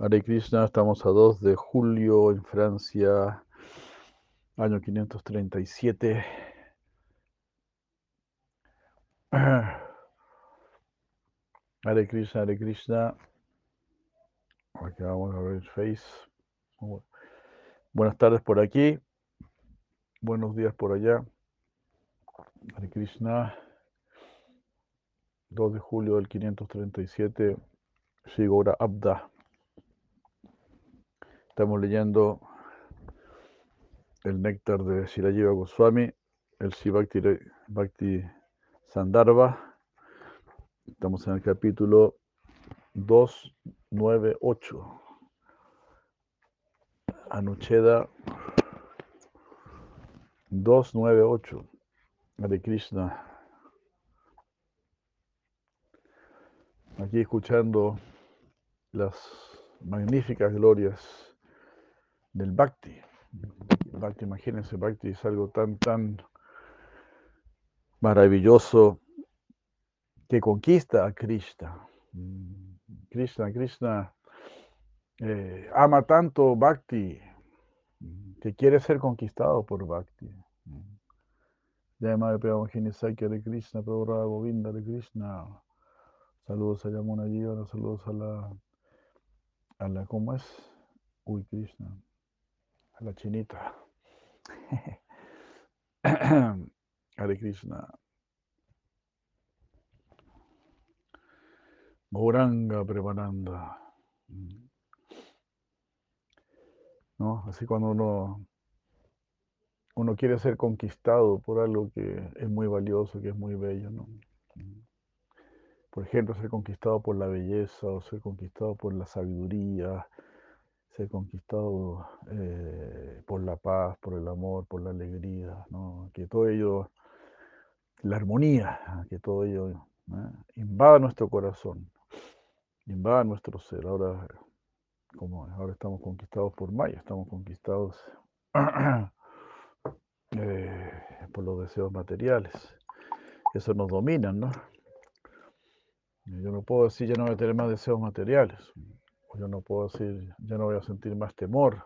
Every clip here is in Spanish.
Hare Krishna, estamos a 2 de julio en Francia, año 537. Hare Krishna, Hare Krishna. Aquí vamos a ver el Face. Buenas tardes por aquí. Buenos días por allá. Hare Krishna. 2 de julio del 537. Shigora Abda. Estamos leyendo el néctar de Shirajiva Goswami, el Shivakti Bhakti Sandarbha. Estamos en el capítulo 298. Anucheda 298. Hare Krishna. Aquí escuchando las magníficas glorias del Bhakti. Bhakti, imagínense, Bhakti es algo tan, tan maravilloso que conquista a Krishna. Krishna, Krishna eh, ama tanto Bhakti que quiere ser conquistado por Bhakti. Llama de Sakya de Krishna, Prabhupada Govinda de Krishna. Saludos a Yamuna Jivana, saludos a la, a la, ¿cómo es? Uy, Krishna la chinita. Hare Krishna. Moranga Preparanda. ¿No? Así cuando uno, uno quiere ser conquistado por algo que es muy valioso, que es muy bello, ¿no? Por ejemplo, ser conquistado por la belleza o ser conquistado por la sabiduría, ser conquistado eh, por la paz, por el amor, por la alegría, que todo ello, la armonía, que todo ello invada nuestro corazón, invada nuestro ser. Ahora, como ahora estamos conquistados por Maya, estamos conquistados eh, por los deseos materiales. Eso nos domina, ¿no? Yo no puedo decir ya no voy a tener más deseos materiales. Yo no puedo decir, ya no voy a sentir más temor,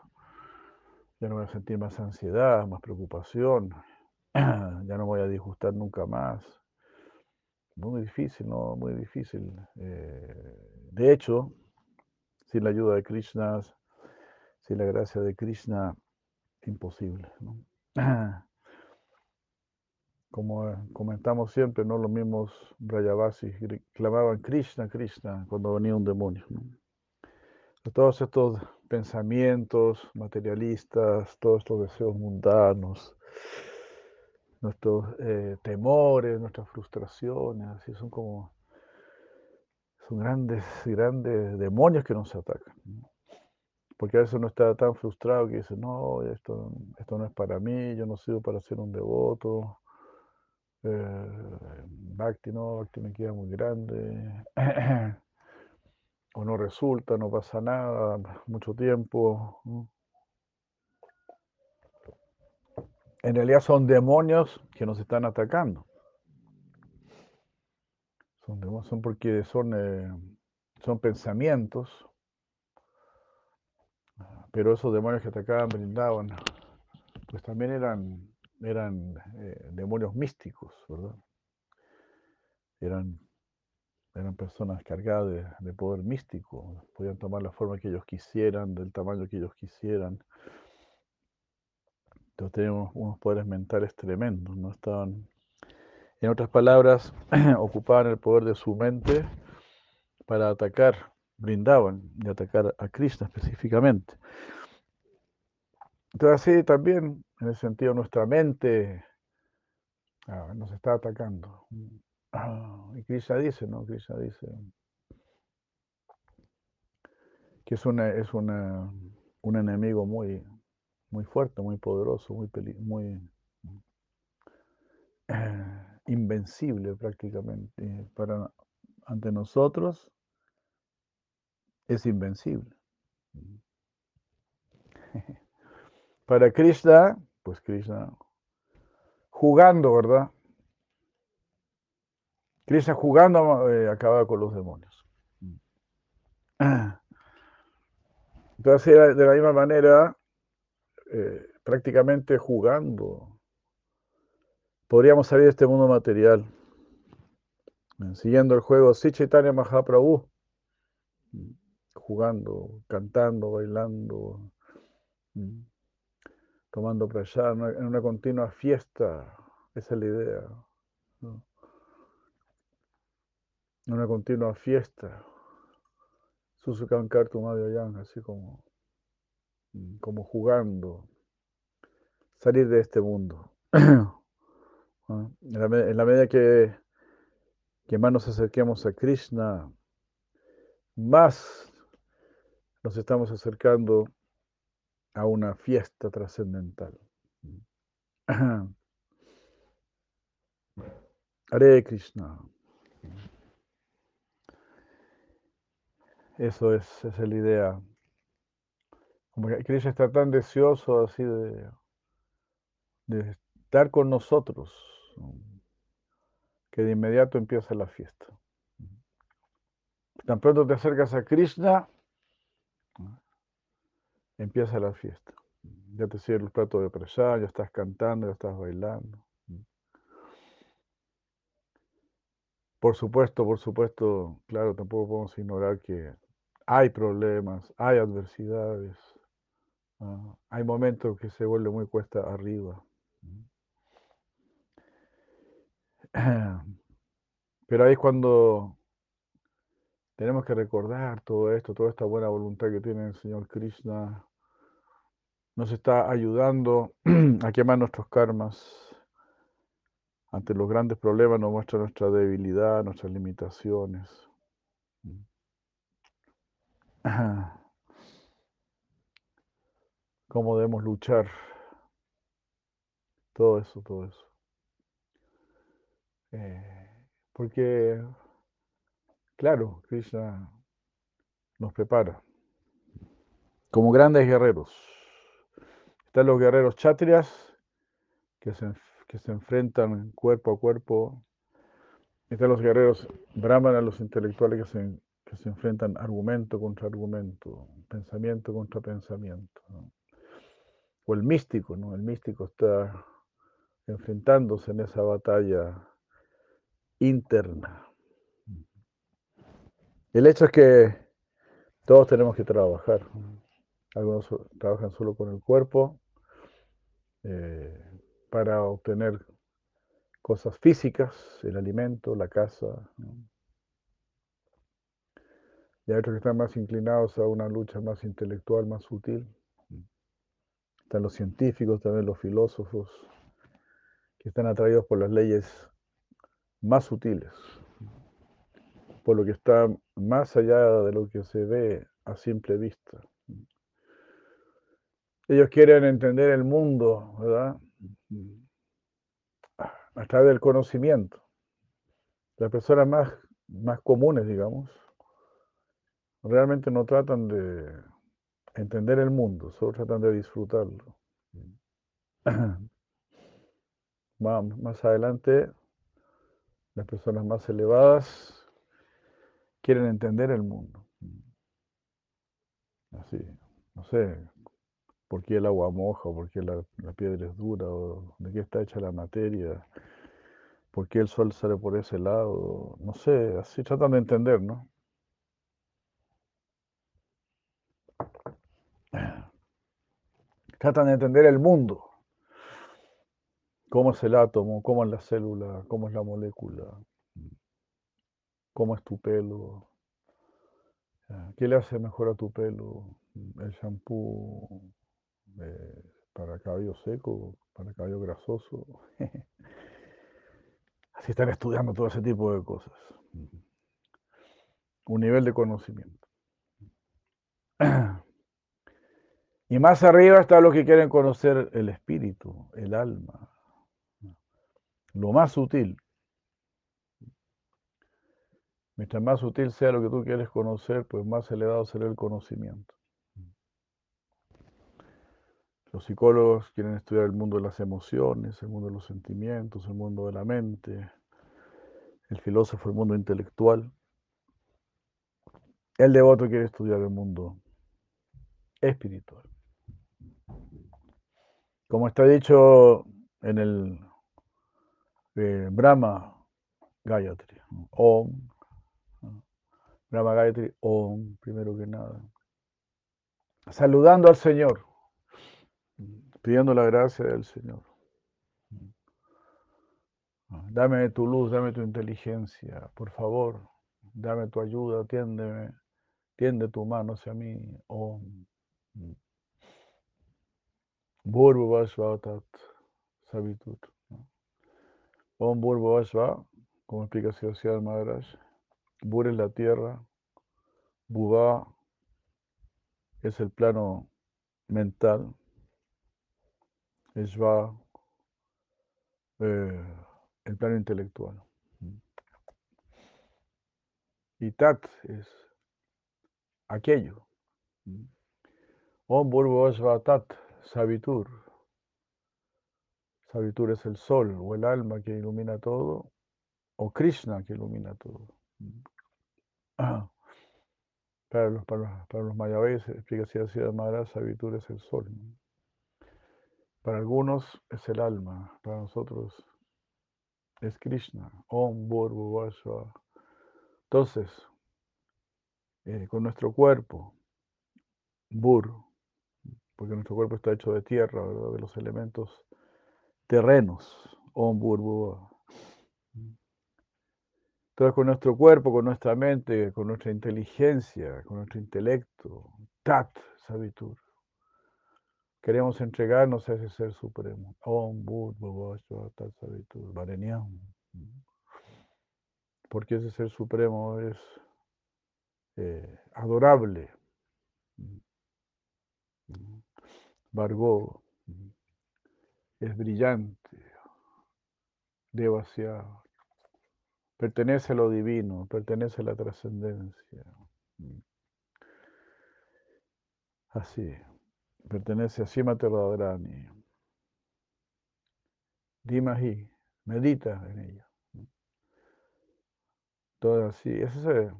ya no voy a sentir más ansiedad, más preocupación, ya no voy a disgustar nunca más. Muy difícil, ¿no? Muy difícil. Eh, de hecho, sin la ayuda de Krishna, sin la gracia de Krishna, imposible. Como comentamos siempre, ¿no? Los mismos Brayavasis clamaban Krishna, Krishna cuando venía un demonio. ¿no? Todos estos pensamientos materialistas, todos estos deseos mundanos, nuestros eh, temores, nuestras frustraciones, así son como son grandes, grandes demonios que nos atacan. Porque a veces uno está tan frustrado que dice, no, esto, esto no es para mí, yo no sirvo para ser un devoto. Eh, Bhakti no, Bhakti me queda muy grande. o no resulta, no pasa nada, mucho tiempo. En realidad son demonios que nos están atacando. Son, demonios, son porque son, eh, son pensamientos, pero esos demonios que atacaban brindaban, pues también eran, eran eh, demonios místicos, ¿verdad? Eran eran personas cargadas de, poder místico, podían tomar la forma que ellos quisieran, del tamaño que ellos quisieran. Entonces tenían unos, poderes mentales tremendos, ¿no? Estaban, en otras palabras, ocupaban el poder de su mente para atacar, brindaban y atacar a Krishna específicamente. Entonces así también, en ese sentido, nuestra mente ah, nos está atacando. Ah, y Krishna dice, ¿no? Krishna dice que es, una, es una, un enemigo muy, muy fuerte, muy poderoso, muy, muy invencible prácticamente. Para, ante nosotros es invencible. Para Krishna, pues Krishna jugando, ¿verdad? Krishna jugando eh, acaba con los demonios. Entonces, de la misma manera, eh, prácticamente jugando, podríamos salir de este mundo material, siguiendo el juego Sichaitanya Mahaprabhu, jugando, cantando, bailando, tomando prasad, en una continua fiesta, esa es la idea. Una continua fiesta. Susukankar Yang, así como, como jugando, salir de este mundo. En la, en la medida que, que más nos acerquemos a Krishna, más nos estamos acercando a una fiesta trascendental. Hare Krishna. Eso es, es la idea. Como que Krishna está tan deseoso así de, de estar con nosotros, que de inmediato empieza la fiesta. Tan pronto te acercas a Krishna, empieza la fiesta. Ya te sirve el plato de prasad, ya estás cantando, ya estás bailando. Por supuesto, por supuesto, claro, tampoco podemos ignorar que hay problemas, hay adversidades, hay momentos que se vuelve muy cuesta arriba. Pero ahí es cuando tenemos que recordar todo esto, toda esta buena voluntad que tiene el Señor Krishna. Nos está ayudando a quemar nuestros karmas. Ante los grandes problemas nos muestra nuestra debilidad, nuestras limitaciones. Cómo debemos luchar. Todo eso, todo eso. Eh, porque, claro, Krishna nos prepara como grandes guerreros. Están los guerreros chatrias que se, que se enfrentan cuerpo a cuerpo. Están los guerreros brahmanas, los intelectuales que se, se enfrentan argumento contra argumento, pensamiento contra pensamiento. O el místico, ¿no? El místico está enfrentándose en esa batalla interna. El hecho es que todos tenemos que trabajar. Algunos trabajan solo con el cuerpo eh, para obtener cosas físicas, el alimento, la casa. Y hay otros que están más inclinados a una lucha más intelectual, más sutil. Están los científicos, también los filósofos, que están atraídos por las leyes más sutiles, por lo que está más allá de lo que se ve a simple vista. Ellos quieren entender el mundo, ¿verdad? A través del conocimiento. Las personas más, más comunes, digamos, realmente no tratan de entender el mundo, solo tratan de disfrutarlo. Más adelante las personas más elevadas quieren entender el mundo. Así, no sé, por qué el agua moja, por qué la, piedra es dura, o de qué está hecha la materia, por qué el sol sale por ese lado, no sé, así tratan de entender, ¿no? Tratan de entender el mundo cómo es el átomo, cómo es la célula, cómo es la molécula, cómo es tu pelo, qué le hace mejor a tu pelo, el shampoo eh, para cabello seco, para cabello grasoso. Así están estudiando todo ese tipo de cosas. Un nivel de conocimiento. Y más arriba está lo que quieren conocer el espíritu, el alma, lo más sutil. Mientras más sutil sea lo que tú quieres conocer, pues más elevado será el conocimiento. Los psicólogos quieren estudiar el mundo de las emociones, el mundo de los sentimientos, el mundo de la mente. El filósofo, el mundo intelectual. El devoto quiere estudiar el mundo espiritual. Como está dicho en el eh, Brahma Gayatri, Om, Brahma Gayatri, Om, primero que nada. Saludando al Señor, pidiendo la gracia del Señor. Dame tu luz, dame tu inteligencia, por favor, dame tu ayuda, tiéndeme, tiende tu mano hacia mí. Om. Tat Sabitud. Om Vashva, como explica Siddhartha Maharaj, Bur es la tierra, Bhuva es el plano mental, Shva eh, el plano intelectual. Y Tat es aquello. Om Vashva Tat Sabitur. Sabitur es el sol o el alma que ilumina todo, o Krishna que ilumina todo. Para los, para para los mayabés, explica de Maharaj, Sabitur es el sol. Para algunos es el alma, para nosotros es Krishna. Om Vashva. Entonces, eh, con nuestro cuerpo, Bur, porque nuestro cuerpo está hecho de tierra, de los elementos terrenos, Om Entonces con nuestro cuerpo, con nuestra mente, con nuestra inteligencia, con nuestro intelecto, Tat Sabitur, queremos entregarnos a ese ser supremo. Om Tat Sabitur, Porque ese ser supremo es eh, adorable. Vargo es brillante, demasiado. Pertenece a lo divino, pertenece a la trascendencia. Así, pertenece a Simate Radharani. Dimahi, medita en ella. Todo así, esa es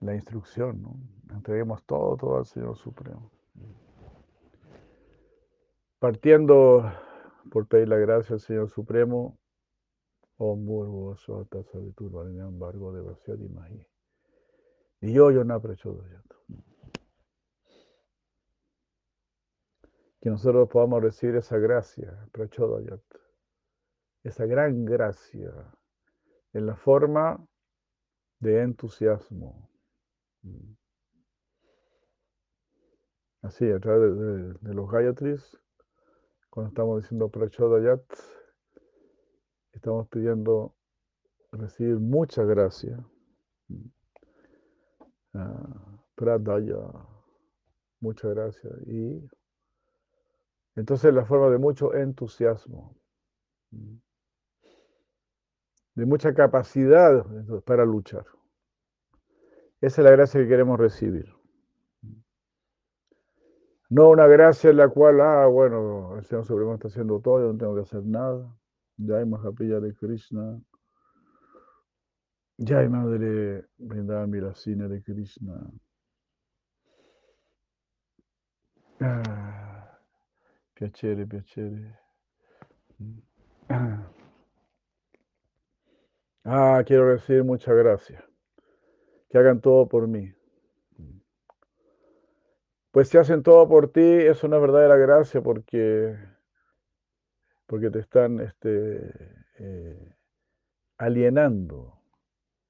la instrucción, ¿no? Entreguemos todo, todo al Señor Supremo. Partiendo por pedir la gracia al Señor Supremo, Om Burgo Sota Sabitur embargo de Vasyad Mahi. Y yo, yo no Que nosotros podamos recibir esa gracia, Prachodayat, esa gran gracia, en la forma de entusiasmo. Así, a través de, de los Gayatris, cuando estamos diciendo Prachodayat, estamos pidiendo recibir mucha gracia. Uh, pradaya, mucha gracia. Y entonces la forma de mucho entusiasmo, de mucha capacidad para luchar. Esa es la gracia que queremos recibir. No una gracia en la cual, ah, bueno, el Señor Supremo está haciendo todo, yo no tengo que hacer nada. Ya hay Mahapilla de Krishna. Ya hay Madre Vrindavan Virasina de Krishna. Ah, piacere, piacere. Ah, quiero recibir mucha gracia. Que hagan todo por mí. Pues si hacen todo por ti, es una verdadera gracia porque, porque te están este, eh, alienando,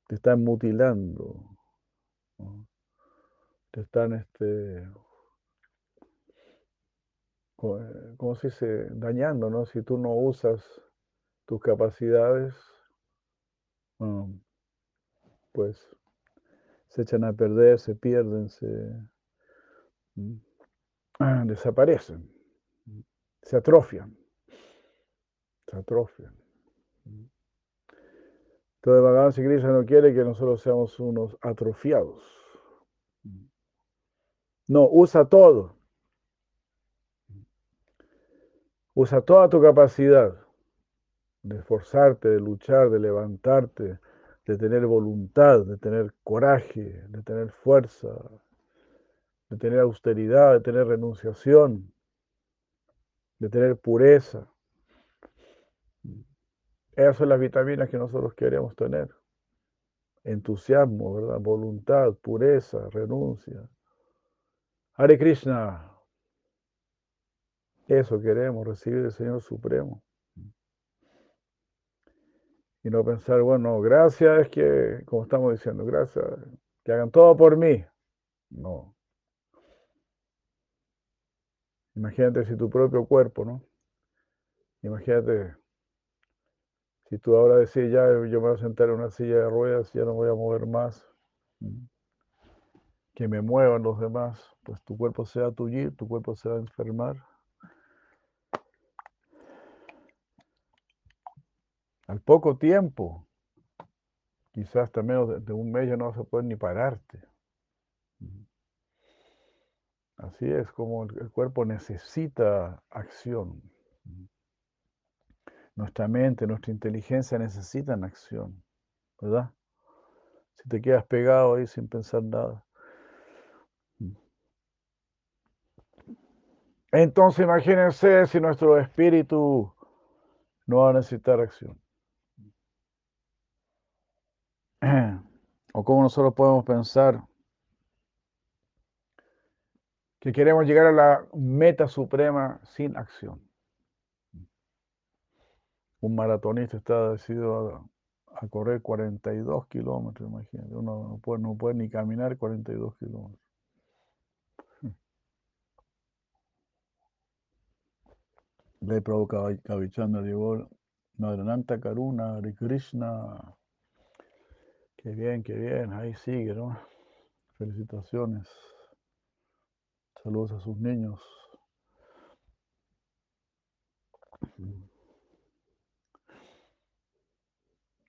te están mutilando, te están, este, eh, ¿cómo se dice? Dañando, ¿no? Si tú no usas tus capacidades, pues se echan a perder, se pierden, se desaparecen, se atrofian, se atrofian. Entonces Bhagavan Krishna no quiere que nosotros seamos unos atrofiados. No, usa todo. Usa toda tu capacidad de esforzarte, de luchar, de levantarte, de tener voluntad, de tener coraje, de tener fuerza, de tener austeridad, de tener renunciación, de tener pureza. Esas son las vitaminas que nosotros queremos tener. Entusiasmo, ¿verdad? Voluntad, pureza, renuncia. Hare Krishna. Eso queremos, recibir del Señor Supremo. Y no pensar, bueno, gracias es que, como estamos diciendo, gracias, que hagan todo por mí. No. Imagínate si tu propio cuerpo, ¿no? Imagínate si tú ahora decís, ya yo me voy a sentar en una silla de ruedas, ya no voy a mover más, que me muevan los demás, pues tu cuerpo se va a tu cuerpo se va a enfermar. Al poco tiempo, quizás hasta menos de un mes ya no vas a poder ni pararte. Así es como el cuerpo necesita acción. Nuestra mente, nuestra inteligencia necesitan acción, ¿verdad? Si te quedas pegado ahí sin pensar nada. Entonces imagínense si nuestro espíritu no va a necesitar acción. O cómo nosotros podemos pensar que queremos llegar a la meta suprema sin acción. Un maratonista está decidido a, correr 42 kilómetros, imagínate. Uno no puede, no puede ni caminar 42 kilómetros. Le provoca Kavichanda Madre Madrananta Karuna, Hare Krishna. Qué bien, qué bien, ahí sigue, ¿no? Felicitaciones. Saludos a sus niños.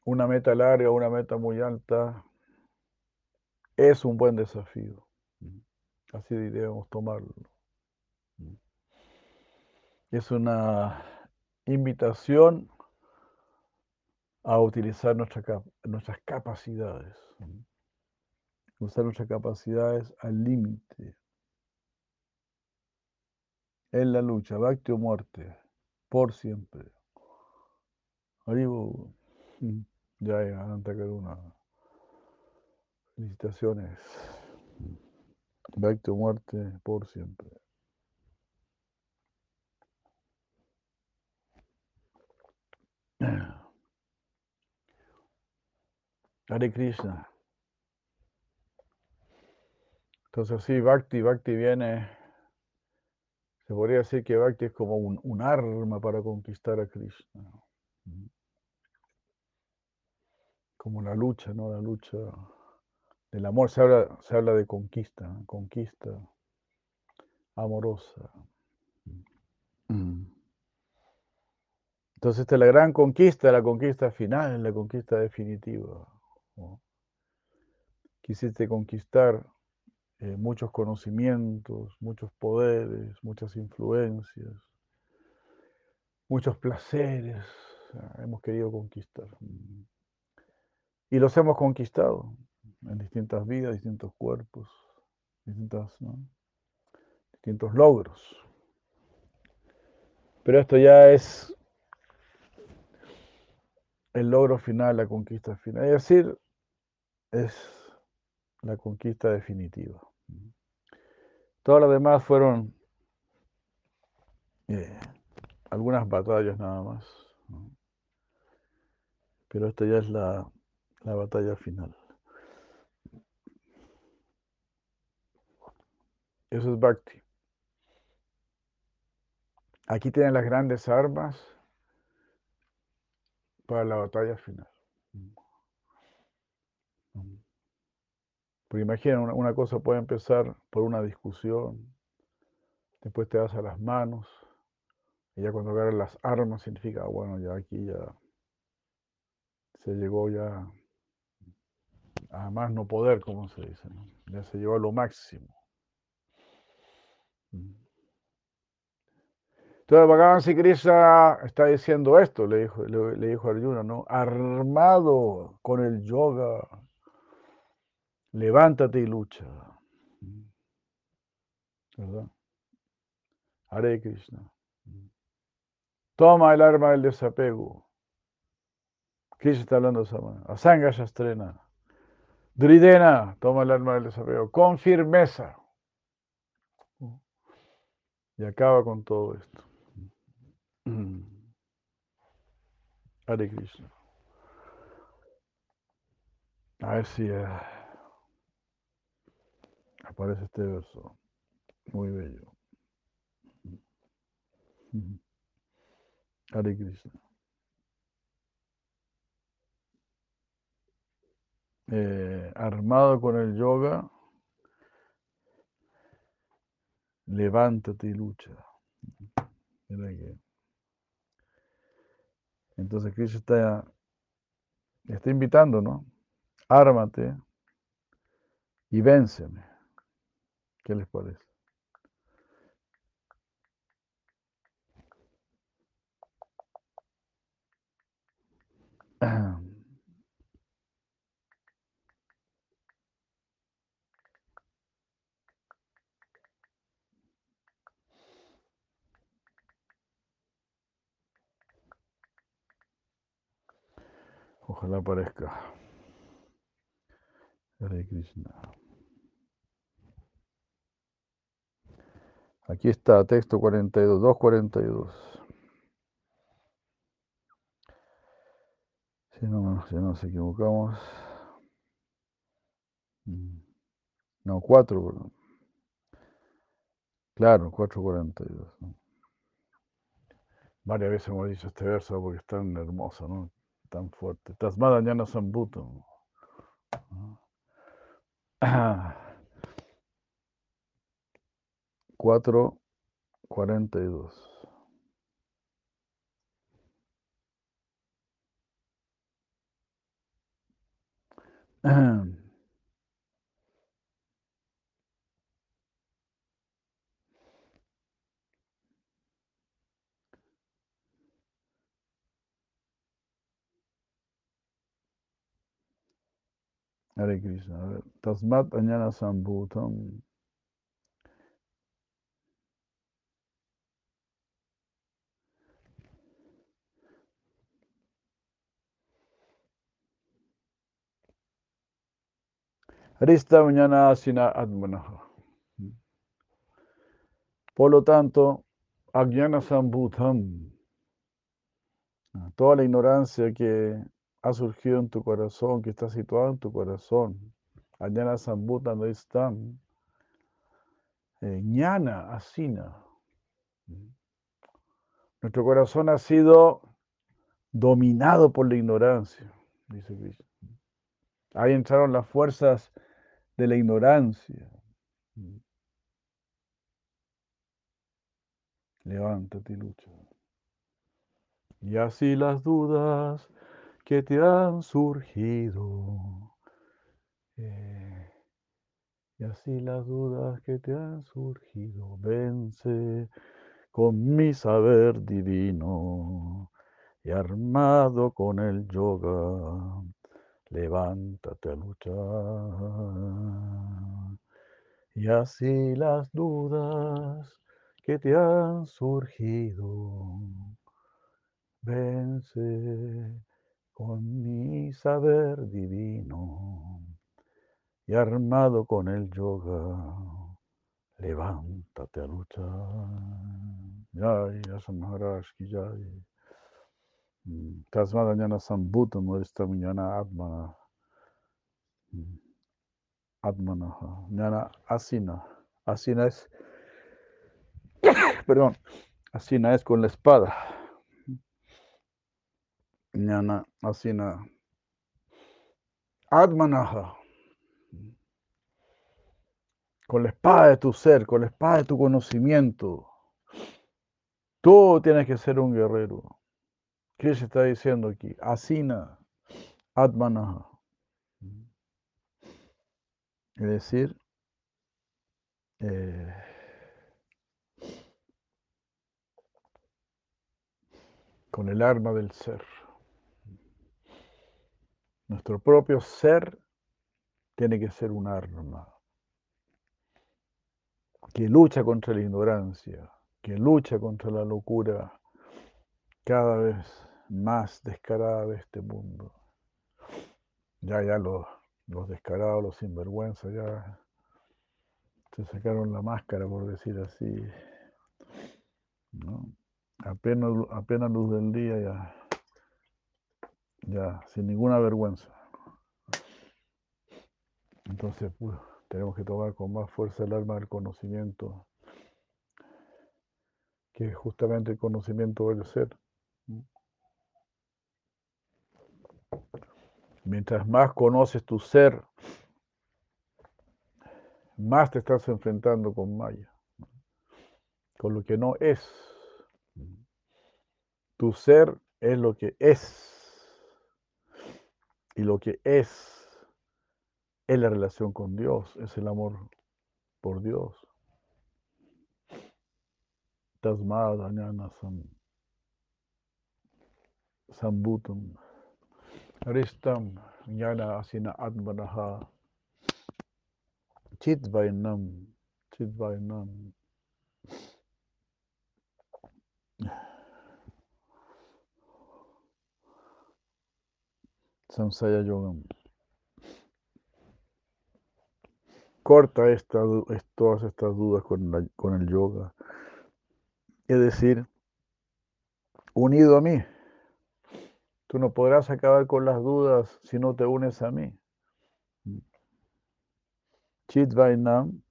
Una meta larga, una meta muy alta, es un buen desafío. Así debemos tomarlo. Es una invitación a utilizar nuestras capacidades. Usar nuestras capacidades al límite en la lucha, Bhakti o muerte, por siempre. Haribo, mm, ya Ananta Karuna. Felicitaciones. Bhakti o muerte, por siempre. Hare Krishna. Entonces sí, Bhakti, Bhakti viene se podría decir que Bhakti es como un, arma para conquistar a Krishna. Como la lucha, ¿no? La lucha del amor. Se habla, se habla de conquista, conquista amorosa. Mm. Entonces esta es la gran conquista, la conquista final, la conquista definitiva. Quisiste conquistar eh, muchos conocimientos, muchos poderes, muchas influencias, muchos placeres. hemos querido conquistar. Y los hemos conquistado en distintas vidas, distintos cuerpos, distintos logros. Pero esto ya es el logro final, la conquista final. Es decir, es la conquista definitiva. Todas las demás fueron eh, algunas batallas nada más. Pero esta ya es la, la batalla final. Eso es Bhakti. Aquí tienen las grandes armas para la batalla final. Porque imagina, una, cosa puede empezar por una discusión, después te das a las manos, y ya cuando agarras las armas significa, ah, bueno, ya aquí ya se llegó ya a más no poder, como se dice, ya se llegó a lo máximo. Mm. Entonces Bhagavan Krishna está diciendo esto, le dijo, le, dijo Arjuna, ¿no? Armado con el yoga, levántate y lucha. ¿verdad? Hare Krishna. Toma el arma del desapego. Krishna está hablando de. Asanga Shastrena. Dridena, toma el arma del desapego. Con firmeza. Y acaba con todo esto. Hare Krishna. A ver si aparece este verso. Muy bello. Hare Krishna. Eh, armado con el yoga, levántate y lucha. Entonces Krishna está, está invitando, ¿no? Ármate y vénceme. ¿Qué les parece? Ojalá aparezca. Hare Krishna. Aquí está, texto 42, 242. Si no, si no nos equivocamos. Mm. No, 4, perdón. Claro, 442. ¿no? Varias veces hemos dicho este verso porque es tan hermoso, ¿no? Tan fuerte. Tasmada ñana sambuto. Cuatro cuarenta y dos. Hare Krishna. Tasmat añana sambhutam. Arista mañana asina admanaha. Por lo tanto, Ajnana Sambhutam, toda la ignorancia que ha surgido en tu corazón, que está situada en tu corazón, Ajnana Sambhutam están, eh, Jnana Asina. Nuestro corazón ha sido dominado por la ignorancia, dice. Ahí entraron las fuerzas de la ignorancia. Levántate y lucha. Y así las dudas que te han surgido. eh, y así las dudas que te han surgido. Vence con mi saber divino y armado con el yoga. Levántate a luchar. Y así las dudas que te han surgido, vence con mi saber divino y armado con el yoga, levántate a luchar. Jai, Asa Maharaj ki jai. Tasmada Jnana Sambhuta Murista Jnana Atmana. Atmanaha. Jnana Asina. Asina es, perdón, Asina es con la espada. Jnana Asina. Atmanaha. Con la espada de tu ser, con la espada de tu conocimiento. Tú tienes que ser un guerrero. ¿Qué se está diciendo aquí? Asina, Atmanaha. Es decir, eh, con el arma del ser. Nuestro propio ser tiene que ser un arma que lucha contra la ignorancia, que lucha contra la locura cada vez más descarada de este mundo. Ya, ya los, los descarados, los sinvergüenzas, ya se sacaron la máscara, por decir así. ¿no? Apenas, apenas luz del día, ya, ya, sin ninguna vergüenza. Entonces, pues, tenemos que tomar con más fuerza el alma del conocimiento, que es justamente el conocimiento del ser. Mientras más conoces tu ser, más te estás enfrentando con Maya, con lo que no es. Tu ser es lo que es. Y lo que es es la relación con Dios, es el amor por Dios. Aristam jnana asina atmanaha chidvainam chidvainam samsaya yogam corta esta, todas estas dudas con, con el yoga. Es decir, unido a mí. Tú no podrás acabar con las dudas si no te unes a mí. Chidvainam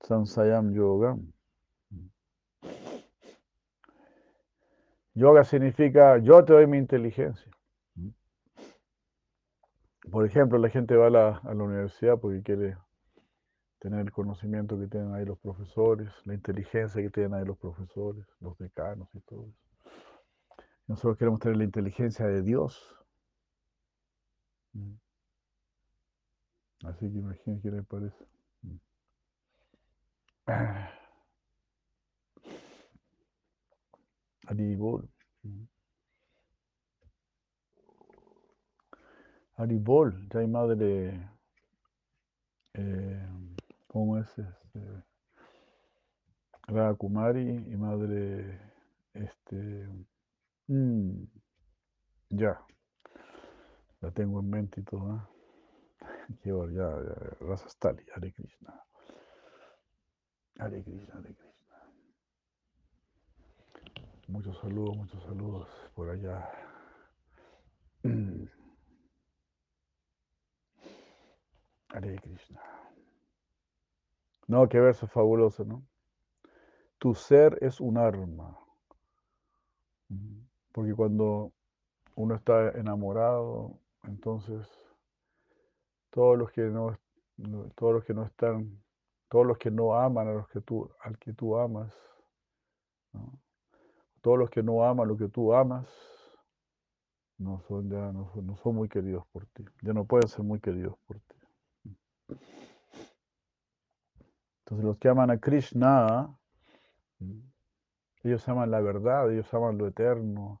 Sansayam Yoga. Yoga significa yo te doy mi inteligencia. Por ejemplo, la gente va a la, a la universidad porque quiere tener el conocimiento que tienen ahí los profesores, la inteligencia que tienen ahí los profesores, los decanos y todo eso. Nosotros queremos tener la inteligencia de Dios. Mm. Así que imagínense qué les parece. Mm. Aribol. Mm. Aribol, ya hay madre eh, ¿Cómo es este? Kumari y madre, este, mm, ya, la tengo en mente y todo, ¿eh? ya, ya, Rasastali, Hare Krishna. Hare Krishna, Hare Krishna. Muchos saludos, muchos saludos por allá. Hare Krishna. No, qué verso fabuloso, ¿no? Tu ser es un arma. Porque cuando uno está enamorado, entonces todos los que no, todos los que no están, todos los que no aman a los que tú, al que tú amas, todos los que no aman lo que tú amas, no son ya no son muy queridos por ti, ya no pueden ser muy queridos por ti. Entonces los que aman a Krishna, ellos aman la verdad, ellos aman lo eterno,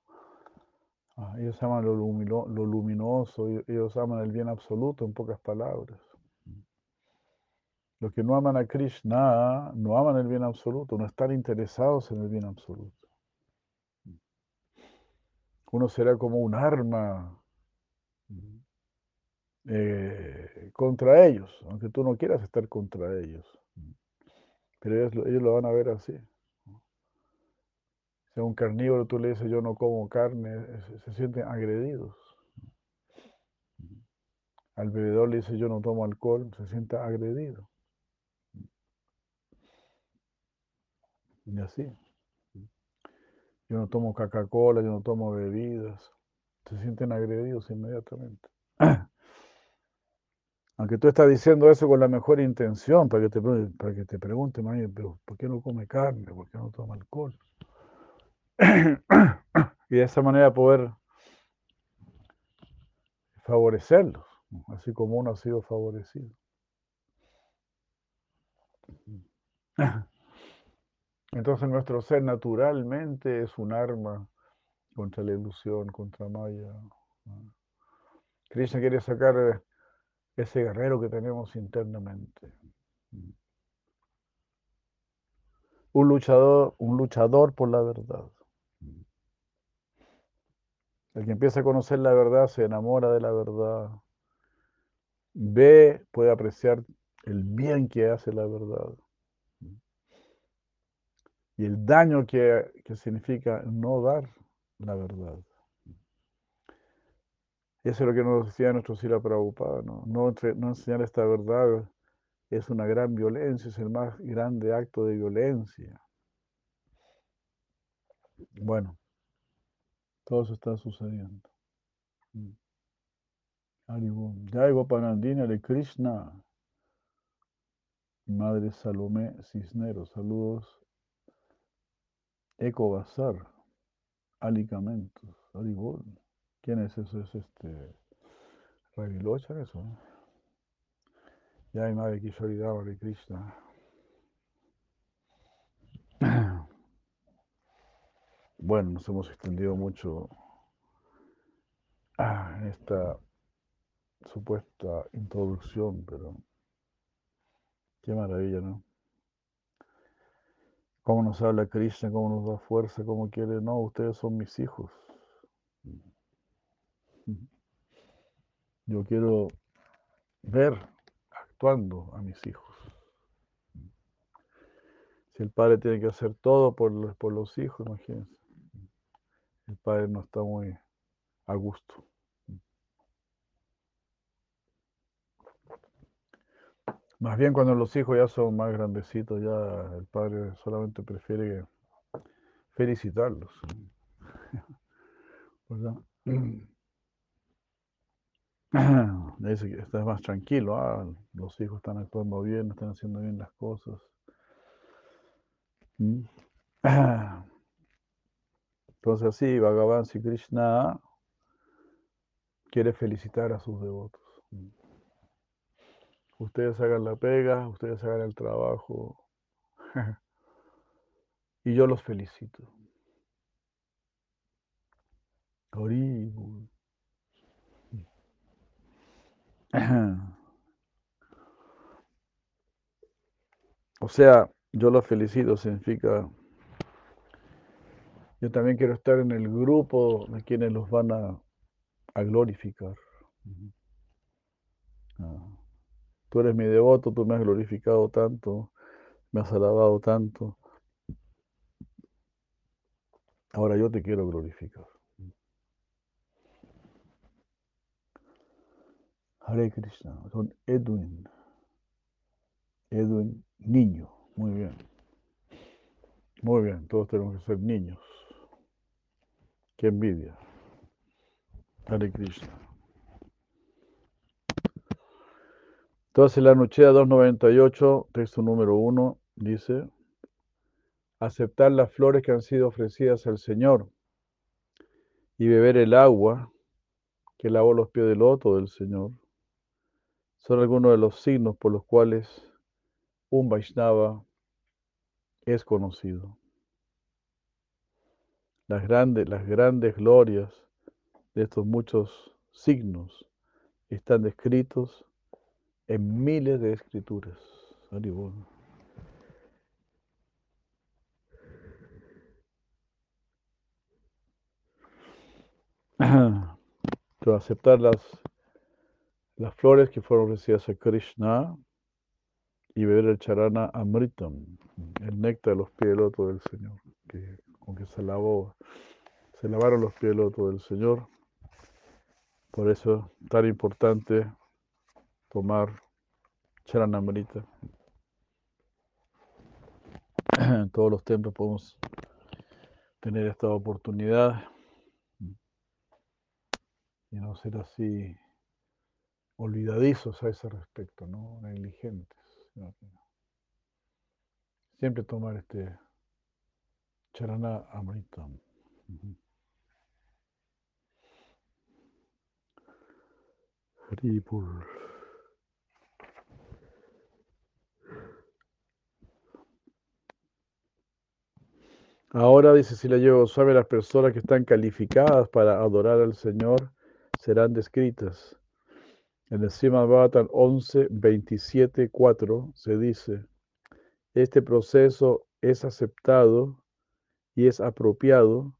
ah, ellos aman lo, luminoso, ellos aman el bien absoluto, en pocas palabras. Los que no aman a Krishna no aman el bien absoluto, no están interesados en el bien absoluto. Uno será como un arma eh, contra ellos, aunque tú no quieras estar contra ellos. Pero ellos, lo van a ver así. Si a un carnívoro tú le dices yo no como carne, se, sienten agredidos. Al bebedor le dice yo no tomo alcohol, se siente agredido. Y así. Yo no tomo Coca-Cola, yo no tomo bebidas. Se sienten agredidos inmediatamente. Aunque tú estás diciendo eso con la mejor intención, para que te, para que te pregunte, pero ¿por qué no come carne? ¿Por qué no toma alcohol? y de esa manera poder favorecerlos, así como uno ha sido favorecido. Entonces nuestro ser naturalmente es un arma contra la ilusión, contra Maya. Krishna quiere sacar ese guerrero que tenemos internamente. un luchador, un luchador por la verdad. El que empieza a conocer la verdad se enamora de la verdad. Ve, puede apreciar el bien que hace la verdad. Y el daño que, que significa no dar la verdad. Eso es lo que nos decía nuestro Sila Prabhupada, ¿no? Enseñar esta verdad es una gran violencia, es el más grande acto de violencia. Bueno, todo eso está sucediendo. Mm. Jai Gopanandina de Krishna. Madre Salomé Cisneros, saludos. Eco Bazar, Alicamentos, Aribol. ¿Quién es eso? Es este. Ravilocha, eso. Hay Madre Kishoridava de Krishna. Bueno, nos hemos extendido mucho en esta supuesta introducción, pero qué maravilla, ¿no? Cómo nos habla Krishna, cómo nos da fuerza, cómo quiere, no, ustedes son mis hijos. Yo quiero ver actuando a mis hijos. Si el padre tiene que hacer todo por los, por los hijos, imagínense. El padre no está muy a gusto. Más bien cuando los hijos ya son más grandecitos, ya el padre solamente prefiere felicitarlos. ¿Verdad? Dice que estás más tranquilo, ah, los hijos están actuando bien, están haciendo bien las cosas. Entonces así, Bhagavan Sri Krishna quiere felicitar a sus devotos. Ustedes hagan la pega, ustedes hagan el trabajo. y yo los felicito. O sea, yo los felicito significa, yo también quiero estar en el grupo de quienes los van a, glorificar. Ah. Tú eres mi devoto, tú me has glorificado tanto, me has alabado tanto. Ahora yo te quiero glorificar. Hare Krishna, son Edwin. Edwin, niño. Muy bien. Muy bien, todos tenemos que ser niños. Qué envidia. Hare Krishna. Entonces la Nuchea 298, texto número 1, dice, aceptar las flores que han sido ofrecidas al Señor y beber el agua que lavó los pies del loto del Señor son algunos de los signos por los cuales un Vaishnava es conocido. Las grandes, las grandes glorias de estos muchos signos están descritos en miles de escrituras. Pero aceptar las, las flores que fueron ofrecidas a Krishna y beber el charana amritam, el néctar de los pies del loto del Señor, con se lavó, se lavaron los pies del loto del Señor. Por eso tan importante tomar charanamrita. En todos los templos podemos tener esta oportunidad y no ser así olvidadizos a ese respecto, ¿no? negligentes. Siempre tomar este charana amritam. Haripur. Ahora, dice si la llevo suave, las personas que están calificadas para adorar al Señor serán descritas. En el Srimad Bhattan 11, 27, 4 se dice, este proceso es aceptado y es apropiado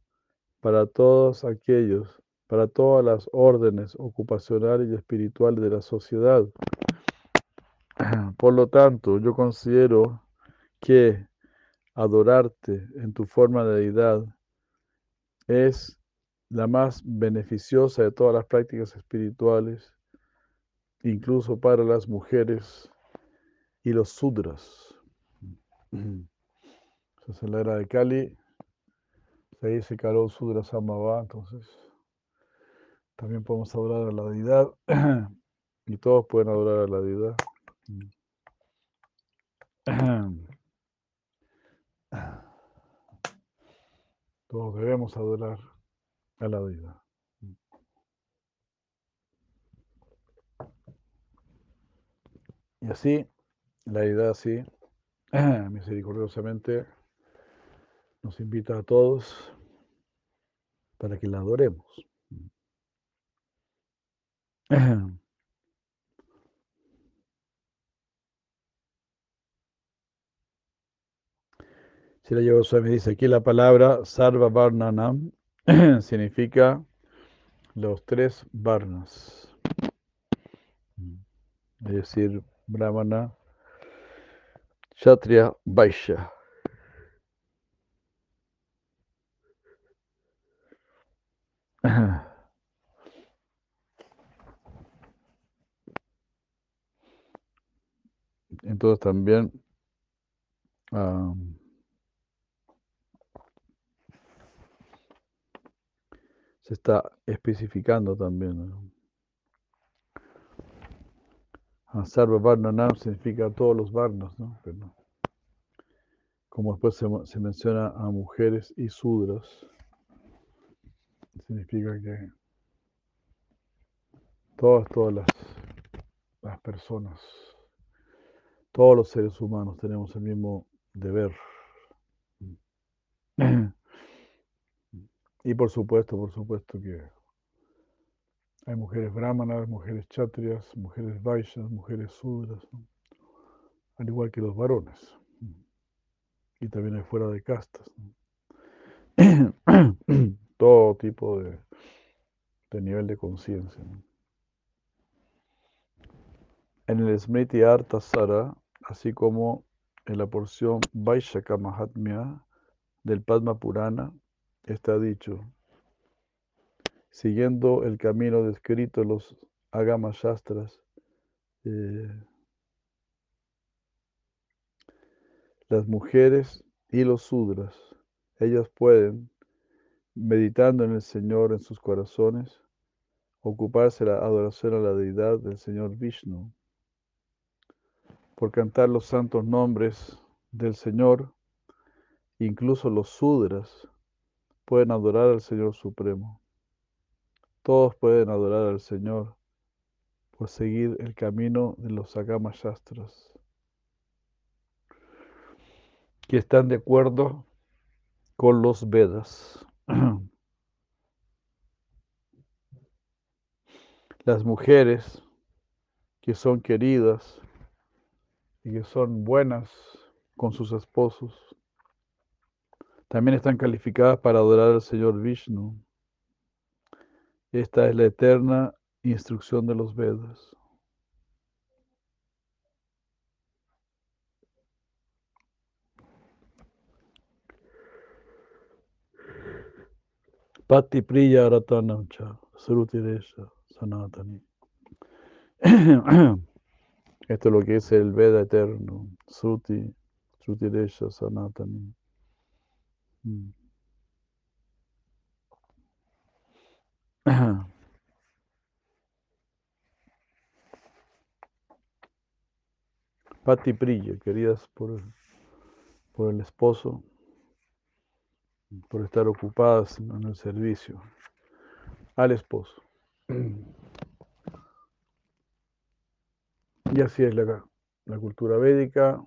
para todos aquellos, para todas las órdenes ocupacionales y espirituales de la sociedad. Por lo tanto, yo considero que adorarte en tu forma de deidad es la más beneficiosa de todas las prácticas espirituales, incluso para las mujeres y los sudras. Entonces, en la era de Kali se dice Karo Sudra entonces también podemos adorar a la deidad y todos pueden adorar a la deidad. Todos debemos adorar a la deidad. Y así, la deidad así, misericordiosamente, nos invita a todos para que la adoremos. Si la me dice aquí la palabra Sarva Varnanam significa los tres Varnas. Es decir, Brahmana, Kshatriya, Vaishya. Entonces también se está especificando también. Sarva Varnanam significa todos los varnas, ¿no? como después se, menciona a mujeres y sudras, significa que todas, todas las, las personas, todos los seres humanos tenemos el mismo deber. Y por supuesto, por supuesto que hay mujeres brahmanas, mujeres chatrias, mujeres vaishyas, mujeres sudras, al igual que los varones. Y también hay fuera de castas. Todo tipo de, de nivel de conciencia. En el Smriti Arta Sara, así como en la porción Vaishaka Mahatmya del Padma Purana, está dicho, siguiendo el camino descrito en los Agama Shastras, eh, las mujeres y los sudras, ellas pueden, meditando en el Señor en sus corazones, ocuparse la adoración a la deidad del Señor Vishnu, por cantar los santos nombres del Señor, incluso los sudras pueden adorar al Señor Supremo. Todos pueden adorar al Señor por seguir el camino de los Agama Shastras, que están de acuerdo con los Vedas. Las mujeres que son queridas y que son buenas con sus esposos también están calificadas para adorar al Señor Vishnu. Esta es la eterna instrucción de los Vedas. Pati Priya Ratanamcha, Srutiresha, Sanatani. Esto es lo que es el Veda eterno, Sruti, Srutiresha, Sanatani. Mm. Pati Prilla, queridas por, por el esposo, por estar ocupadas en el servicio al esposo. Y así es la, la cultura védica,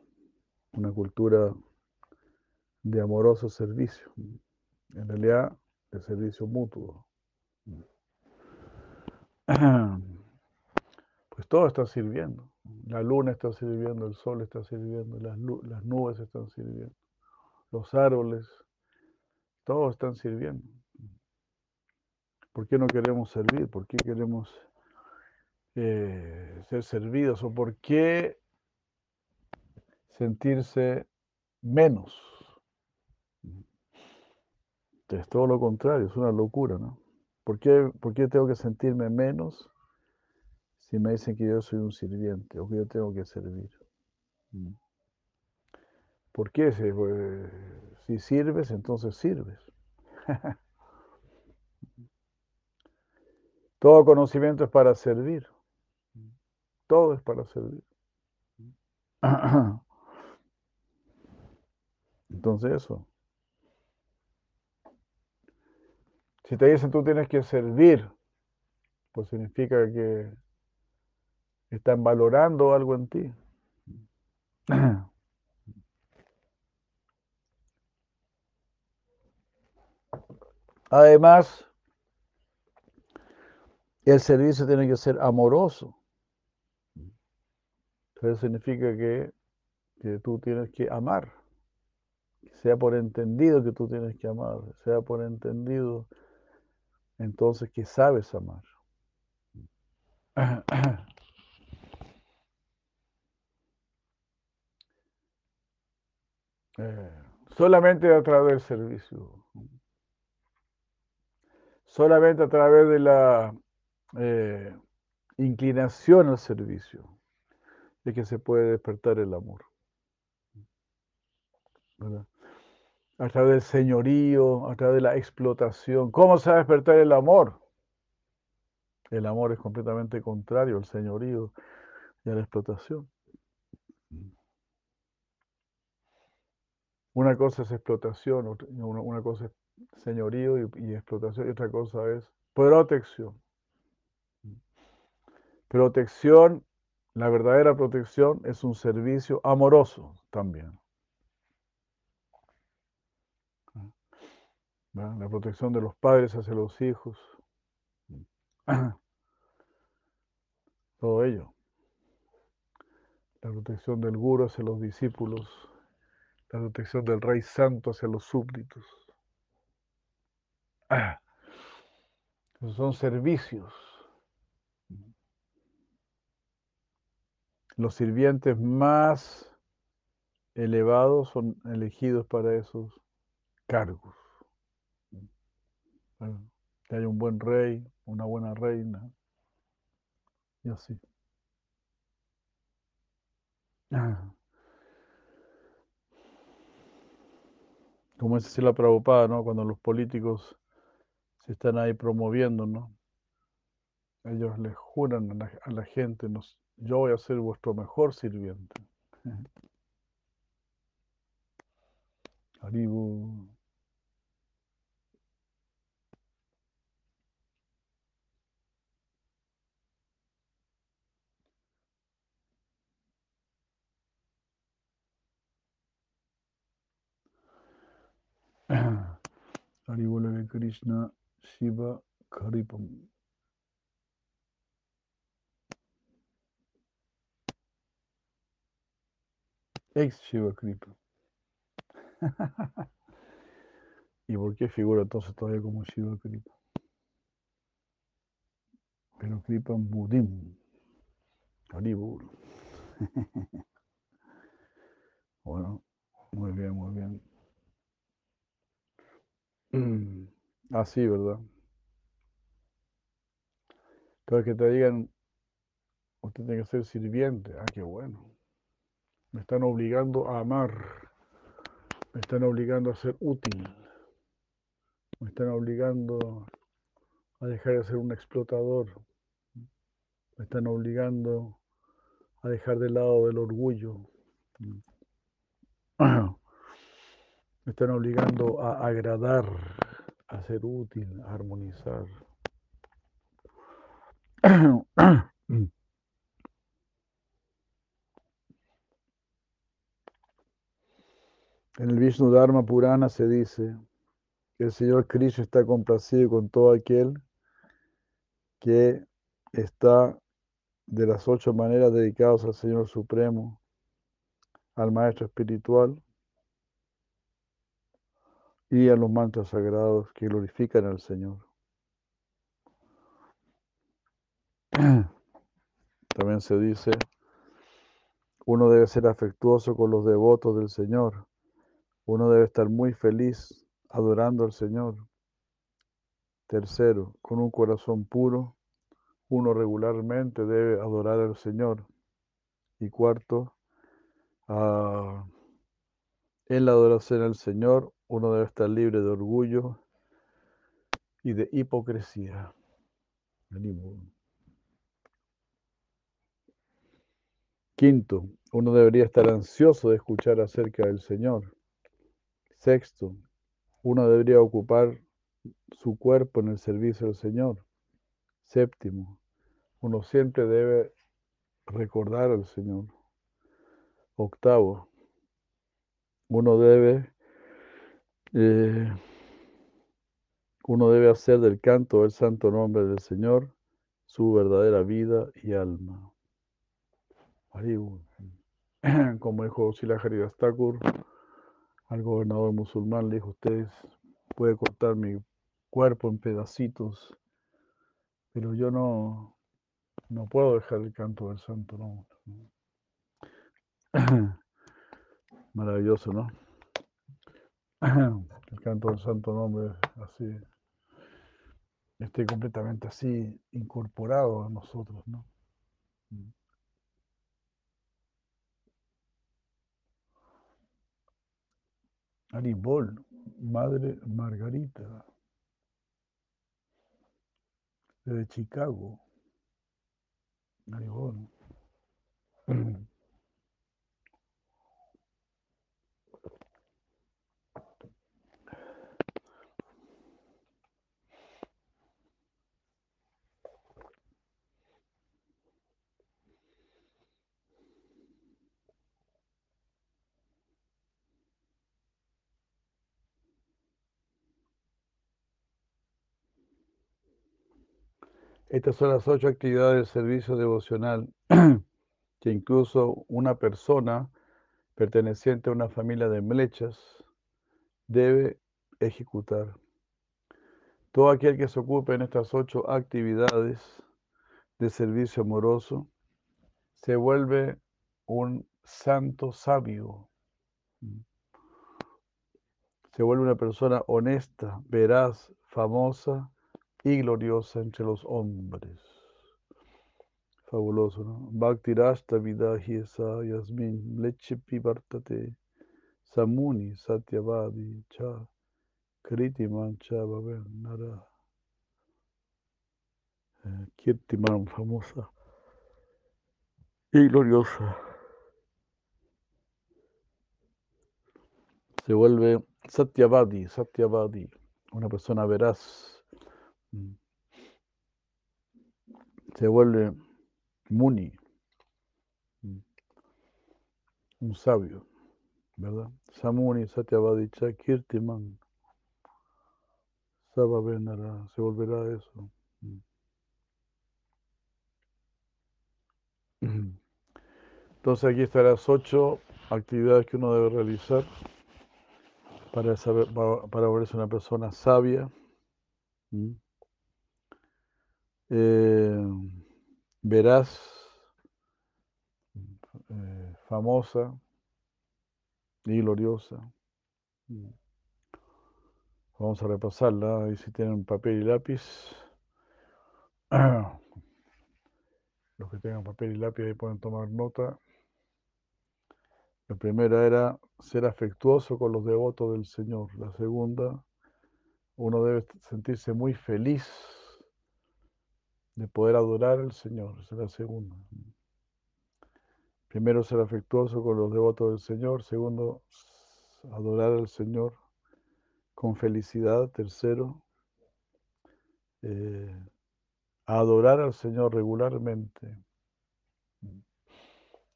una cultura de amoroso servicio, en realidad de servicio mutuo. Pues todo está sirviendo. La luna está sirviendo, el sol está sirviendo, las, las nubes están sirviendo. los árboles, todos están sirviendo. ¿Por qué no queremos servir? ¿Por qué queremos eh, ser servidos? ¿O por qué sentirse menos? Es todo lo contrario, es una locura, ¿no? ¿Por qué, ¿Por qué tengo que sentirme menos si me dicen que yo soy un sirviente o que yo tengo que servir? ¿Por qué? Si, pues, si sirves, entonces sirves. Todo conocimiento es para servir. Todo es para servir. Entonces eso. Si te dicen tú tienes que servir, pues significa que están valorando algo en ti. Además, el servicio tiene que ser amoroso. Eso significa que, que tú tienes que amar. Sea por entendido que tú tienes que amar, sea por entendido entonces que sabes amar. Eh, solamente a través del servicio, solamente a través de la eh, inclinación al servicio es que se puede despertar el amor. A través del señorío, a través de la explotación. ¿Cómo se va a despertar el amor? El amor es completamente contrario al señorío y a la explotación. Una cosa es explotación, una, cosa es señorío y, explotación, y otra cosa es protección. Protección, la verdadera protección es un servicio amoroso también. La protección de los padres hacia los hijos. Todo ello. La protección del guru hacia los discípulos la protección del Rey Santo hacia los súbditos. Esos son servicios. Los sirvientes más elevados son elegidos para esos cargos. que haya un buen rey, una buena reina, y así. Como dice la Prabhupada, ¿no? Cuando los políticos están ahí promoviendo, ¿no? Ellos les juran a la, gente, nos, yo voy a ser vuestro mejor sirviente. Krishna Shiva Karipam. Ex Shiva Kripa. ¿Y por qué figura entonces todavía como Shiva Kripa? Pero Kripam Budim. Haribol. bueno, muy bien, muy bien. Mm, así, ¿verdad? Entonces que te digan, usted tiene que ser sirviente. Ah, qué bueno. Me están obligando a amar. Me están obligando a ser útil. Me están obligando a dejar de ser un explotador. Me están obligando a dejar de lado del orgullo. Me están obligando a agradar, a ser útil, a armonizar. En el Vishnu Dharma Purana se dice que el Señor Krishna está complacido con todo aquel que está de las ocho maneras dedicados al Señor Supremo, al Maestro Espiritual, y a los mantras sagrados que glorifican al Señor. También se dice, uno debe ser afectuoso con los devotos del Señor. Uno debe estar muy feliz adorando al Señor. Tercero, con un corazón puro, uno regularmente debe adorar al Señor. Y cuarto, ah, en la adoración al Señor, uno debe estar libre de orgullo y de hipocresía. Quinto, uno debería estar ansioso de escuchar acerca del Señor. Sexto, uno debería ocupar su cuerpo en el servicio del Señor. Séptimo, uno siempre debe recordar al Señor. Octavo, uno debe eh, uno debe hacer del canto del santo nombre del Señor su verdadera vida y alma. Como dijo Silahari Thakur, al gobernador musulmán le dijo, ustedes puede cortar mi cuerpo en pedacitos, pero yo no, no puedo dejar el canto del santo nombre. Maravilloso, ¿no? El canto del santo nombre, así, esté completamente así incorporado a nosotros, ¿no? Aribol, Madre Margarita, de Chicago. Aribol. Estas son las ocho actividades del servicio devocional que incluso una persona perteneciente a una familia de mlechas debe ejecutar. Todo aquel que se ocupe en estas ocho actividades de servicio amoroso se vuelve un santo sabio. Se vuelve una persona honesta, veraz, famosa y gloriosa entre los hombres. Fabuloso, ¿no? Bhakti Rashta Vidahiesa Yasmin Lechepi Vartate Samuni Satyavadi Cha Kriti Mancha Nara eh, Kirtiman famosa y gloriosa. Se vuelve Satyavadi, Satyavadi, una persona veraz. Se vuelve Muni, mm. un sabio, ¿verdad? Samuni Satyavadicha Kirtiman. Venara, se volverá eso. Mm. Entonces aquí están las ocho actividades que uno debe realizar para, saber, para volverse una persona sabia eh, veraz, famosa y gloriosa. Vamos a repasarla. Y si tienen papel y lápiz, los que tengan papel y lápiz ahí pueden tomar nota. La primera era ser afectuoso con los devotos del Señor. La segunda, uno debe sentirse muy feliz de poder adorar al Señor. Esa es la segunda. Primero, ser afectuoso con los devotos del Señor. Segundo, adorar al Señor con felicidad. Tercero, eh, adorar al Señor regularmente,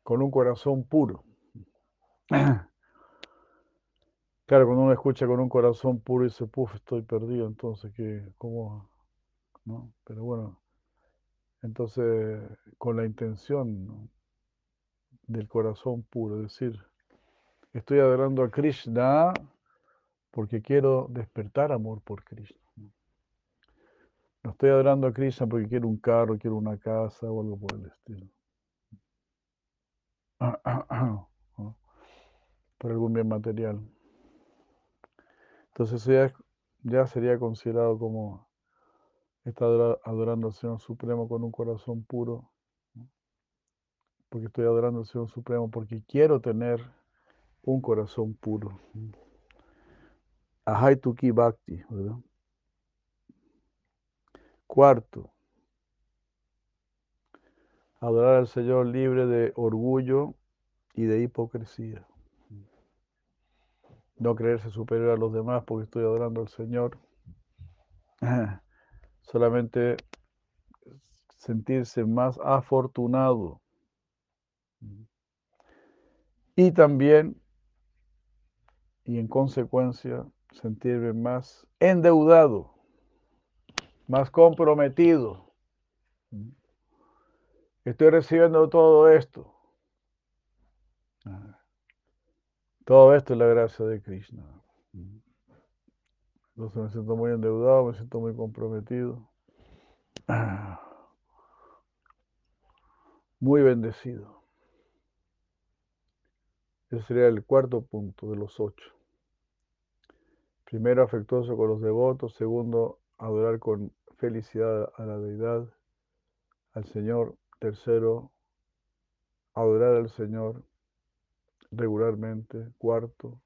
con un corazón puro. Claro, cuando uno escucha con un corazón puro y dice, puf, estoy perdido, entonces, ¿qué, ¿cómo? ¿No? Pero bueno, entonces, con la intención del corazón puro, es decir, estoy adorando a Krishna porque quiero despertar amor por Krishna. No estoy adorando a Krishna porque quiero un carro, quiero una casa o algo por el estilo. Por algún bien material. Entonces eso ya, ya sería considerado como estar adorando al Señor Supremo con un corazón puro. Porque estoy adorando al Señor Supremo porque quiero tener un corazón puro. Ahaituki Bhakti, ¿verdad? Cuarto, adorar al Señor libre de orgullo y de hipocresía. No creerse superior a los demás porque estoy adorando al Señor. Solamente sentirse más afortunado. Y también, y en consecuencia, sentirme más endeudado más comprometido. Estoy recibiendo todo esto. Todo esto es la gracia de Krishna. Entonces me siento muy endeudado, me siento muy comprometido. Muy bendecido. Ese sería el cuarto punto de los ocho. Primero, afectuoso con los devotos. Segundo, adorar con felicidad a la deidad, al Señor. Tercero, adorar al Señor regularmente. Cuarto,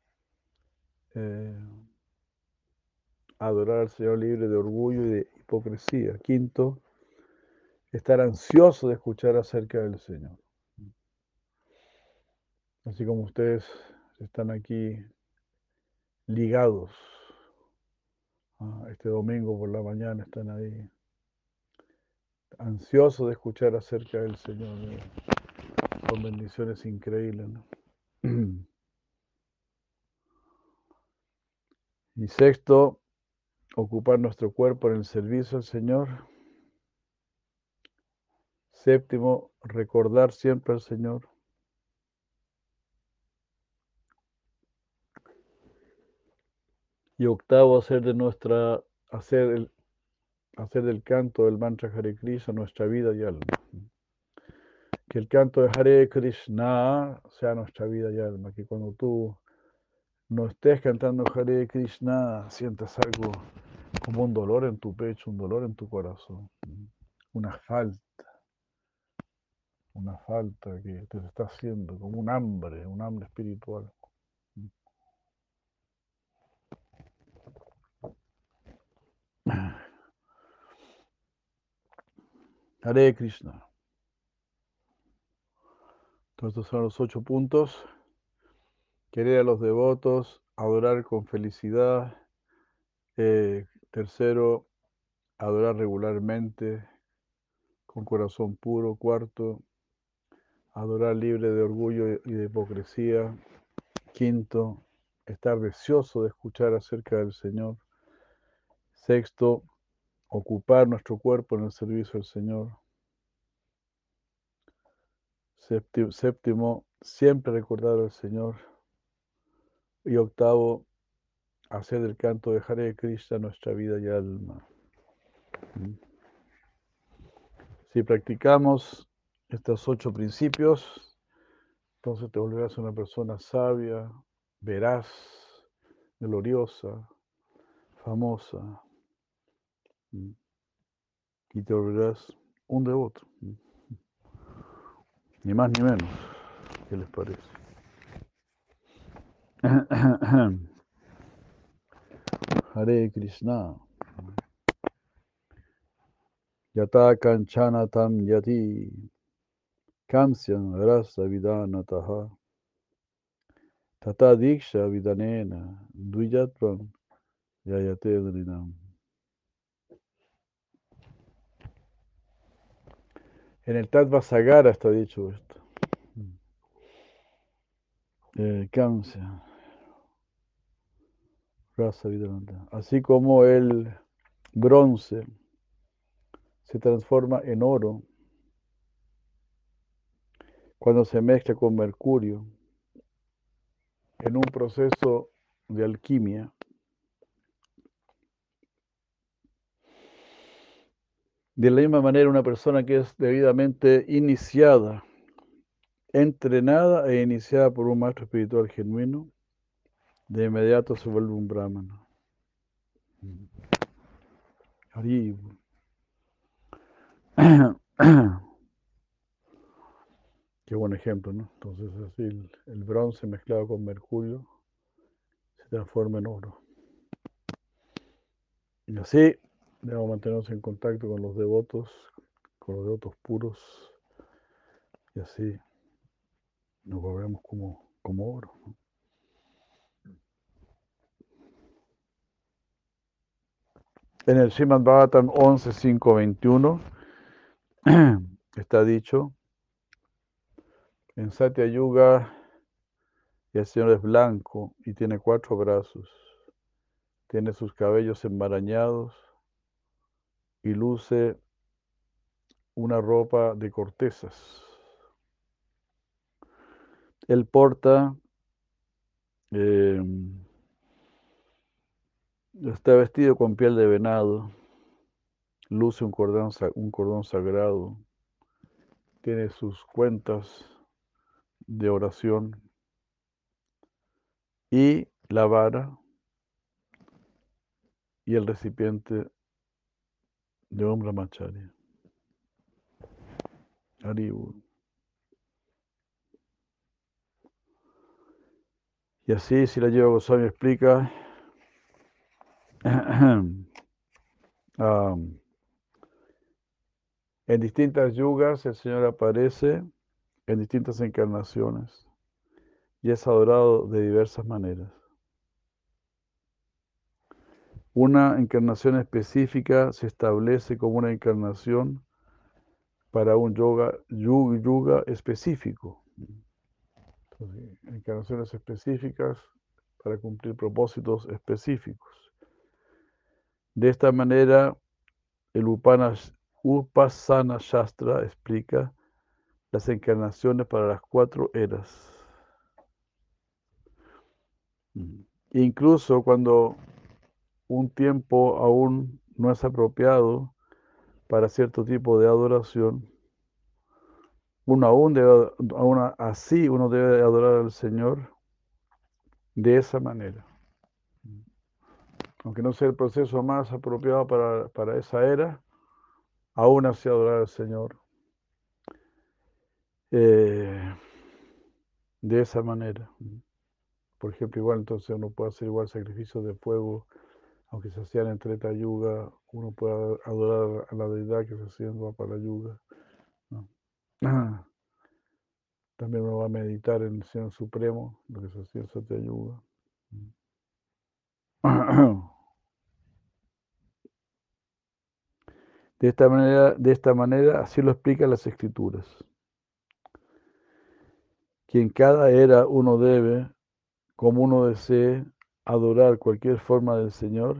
eh, adorar al Señor libre de orgullo y de hipocresía. Quinto, estar ansioso de escuchar acerca del Señor. Así como ustedes están aquí ligados este domingo por la mañana están ahí ansiosos de escuchar acerca del Señor. Son bendiciones increíbles. Y sexto, ocupar nuestro cuerpo en el servicio al Señor. Séptimo, recordar siempre al Señor. Y octavo, hacer de nuestra, hacer, el, hacer del canto del mantra Hare Krishna nuestra vida y alma. Que el canto de Hare Krishna sea nuestra vida y alma. Que cuando tú no estés cantando Hare Krishna, sientas algo como un dolor en tu pecho, un dolor en tu corazón. Una falta. Una falta que te está haciendo, como un hambre, un hambre espiritual. Hare Krishna. Estos son los ocho puntos. Querer a los devotos, adorar con felicidad. Eh, tercero, adorar regularmente, con corazón puro. Cuarto, adorar libre de orgullo y de hipocresía. Quinto, estar deseoso de escuchar acerca del Señor. Sexto, ocupar nuestro cuerpo en el servicio del Señor. Séptimo, siempre recordar al Señor. Y octavo, hacer del canto de Hare Krishna nuestra vida y alma. ¿Mm? Si practicamos estos ocho principios, entonces te volverás una persona sabia, veraz, gloriosa, famosa. Mm. Y te volverás un devoto. Mm. Ni más ni menos. ¿Qué les parece? Hare Krishna. Yata kanchana tam yati kamsyan rasa vidanataha tata diksha vidanena dvijatvam yayate drinam. En el Tattva Sagara está dicho esto. Eh. Así como el bronce se transforma en oro cuando se mezcla con mercurio en un proceso de alquimia. De la misma manera, una persona que es debidamente iniciada, entrenada e iniciada por un maestro espiritual genuino, de inmediato se vuelve un brahmana. Qué buen ejemplo, ¿no? Entonces así el, bronce mezclado con mercurio se transforma en oro. Y así debemos mantenernos en contacto con los devotos, con los devotos puros, y así nos volvemos como, como oro. En el Srimad Bhagavatam 11.5.21 está dicho, en Satya Yuga el Señor es blanco y tiene cuatro brazos, tiene sus cabellos enmarañados y luce una ropa de cortezas. Él porta, eh, está vestido con piel de venado, luce un cordón, un cordón sagrado, tiene sus cuentas de oración y la vara y el recipiente de un brahmacharya. Y así, si la lleva Goswami explica, en distintas yugas el Señor aparece en distintas encarnaciones y es adorado de diversas maneras. Una encarnación específica se establece como una encarnación para un yoga, yuga, específico. Encarnaciones específicas para cumplir propósitos específicos. De esta manera, el Upasana Shastra explica las encarnaciones para las cuatro eras. Incluso cuando un tiempo aún no es apropiado para cierto tipo de adoración, uno aún, debe, aún así uno debe adorar al Señor de esa manera. Aunque no sea el proceso más apropiado para, para esa era, aún así adorar al Señor eh, de esa manera. Por ejemplo, igual entonces uno puede hacer igual sacrificios de fuego, aunque se hacían en Treta uno puede adorar a la deidad que se hacía en Dvapara Yuga. También uno va a meditar en el Señor Supremo, lo que se hacía en Satya De esta manera, de esta manera, así lo explican las escrituras. Que en cada era uno debe, como uno desee, adorar cualquier forma del Señor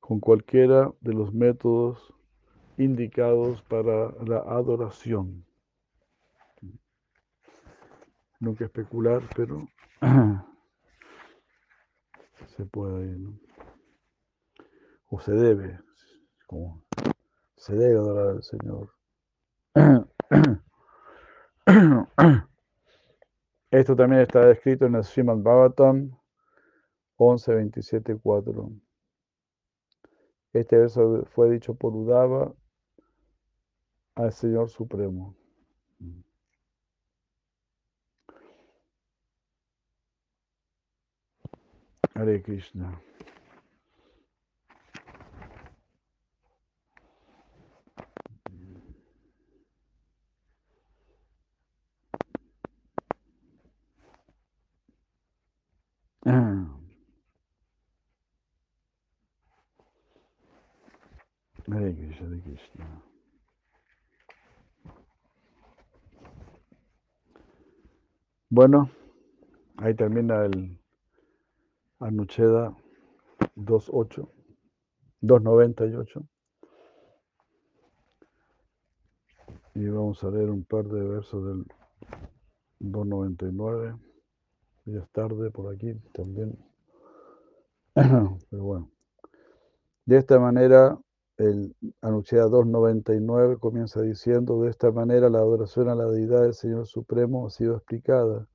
con cualquiera de los métodos indicados para la adoración. Nunca especular, pero se puede. O se debe, se debe adorar al Señor. Esto también está descrito en el Srimad Bhagavatam 11, 27, 4. Este verso fue dicho por Udava al Señor Supremo. Hare Krishna. Hare Krishna, Hare Krishna. Bueno, ahí termina el Anucheda 2.8, 2.98. Y vamos a leer un par de versos del 2.99. Ya es tarde por aquí también. Pero bueno. De esta manera, el Anuchea 299 comienza diciendo, de esta manera la adoración a la deidad del Señor Supremo ha sido explicada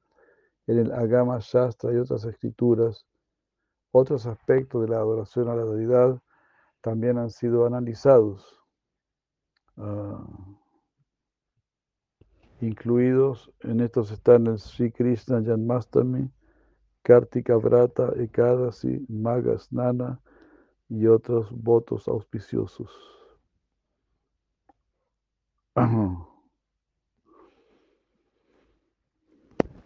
en el Agama Shastra y otras escrituras. Otros aspectos de la adoración a la deidad también han sido analizados, uh, incluidos en estos están el Sri Krishna Janmastami, Kartika Vrata, Ekadasi, Magas Nana, y otros votos auspiciosos.